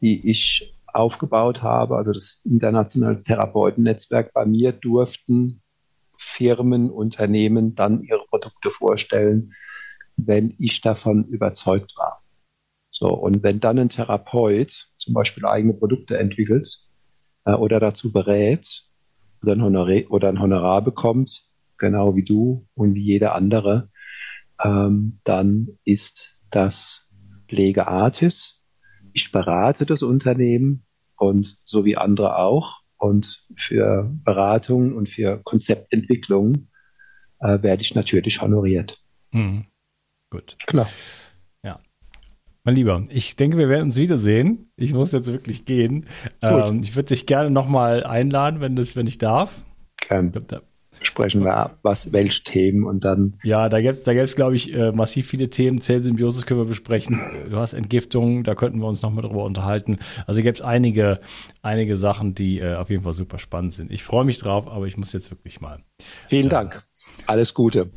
die ich aufgebaut habe, also das internationale Therapeutennetzwerk, bei mir durften Firmen, Unternehmen dann ihre Produkte vorstellen, wenn ich davon überzeugt war. So, und wenn dann ein Therapeut zum Beispiel eigene Produkte entwickelt äh, oder dazu berät oder ein, Honorar, oder ein Honorar bekommt, genau wie du und wie jeder andere, ähm, dann ist das Lege Artis. Ich berate das Unternehmen und so wie andere auch. Und für Beratung und für Konzeptentwicklung äh, werde ich natürlich honoriert. Mhm. Gut. Klar. Ja. Mein Lieber, ich denke, wir werden uns wiedersehen. Ich muss jetzt wirklich gehen. Ähm, ich würde dich gerne nochmal einladen, wenn, das, wenn ich darf. Gern sprechen wir ab, was, welche Themen und dann. Ja, da gäbe es, da gäb's, glaube ich, äh, massiv viele Themen. Zellsymbiosis können wir besprechen. Du hast Entgiftung, da könnten wir uns nochmal drüber unterhalten. Also gäbe es einige, einige Sachen, die äh, auf jeden Fall super spannend sind. Ich freue mich drauf, aber ich muss jetzt wirklich mal. Vielen äh, Dank. Alles Gute.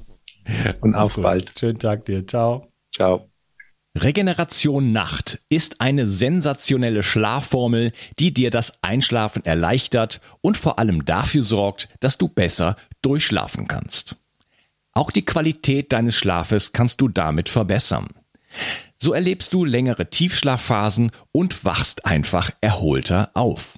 Und auf gut. bald. Schönen Tag dir. Ciao. Ciao. Regeneration Nacht ist eine sensationelle Schlafformel, die dir das Einschlafen erleichtert und vor allem dafür sorgt, dass du besser durchschlafen kannst. Auch die Qualität deines Schlafes kannst du damit verbessern. So erlebst du längere Tiefschlafphasen und wachst einfach erholter auf.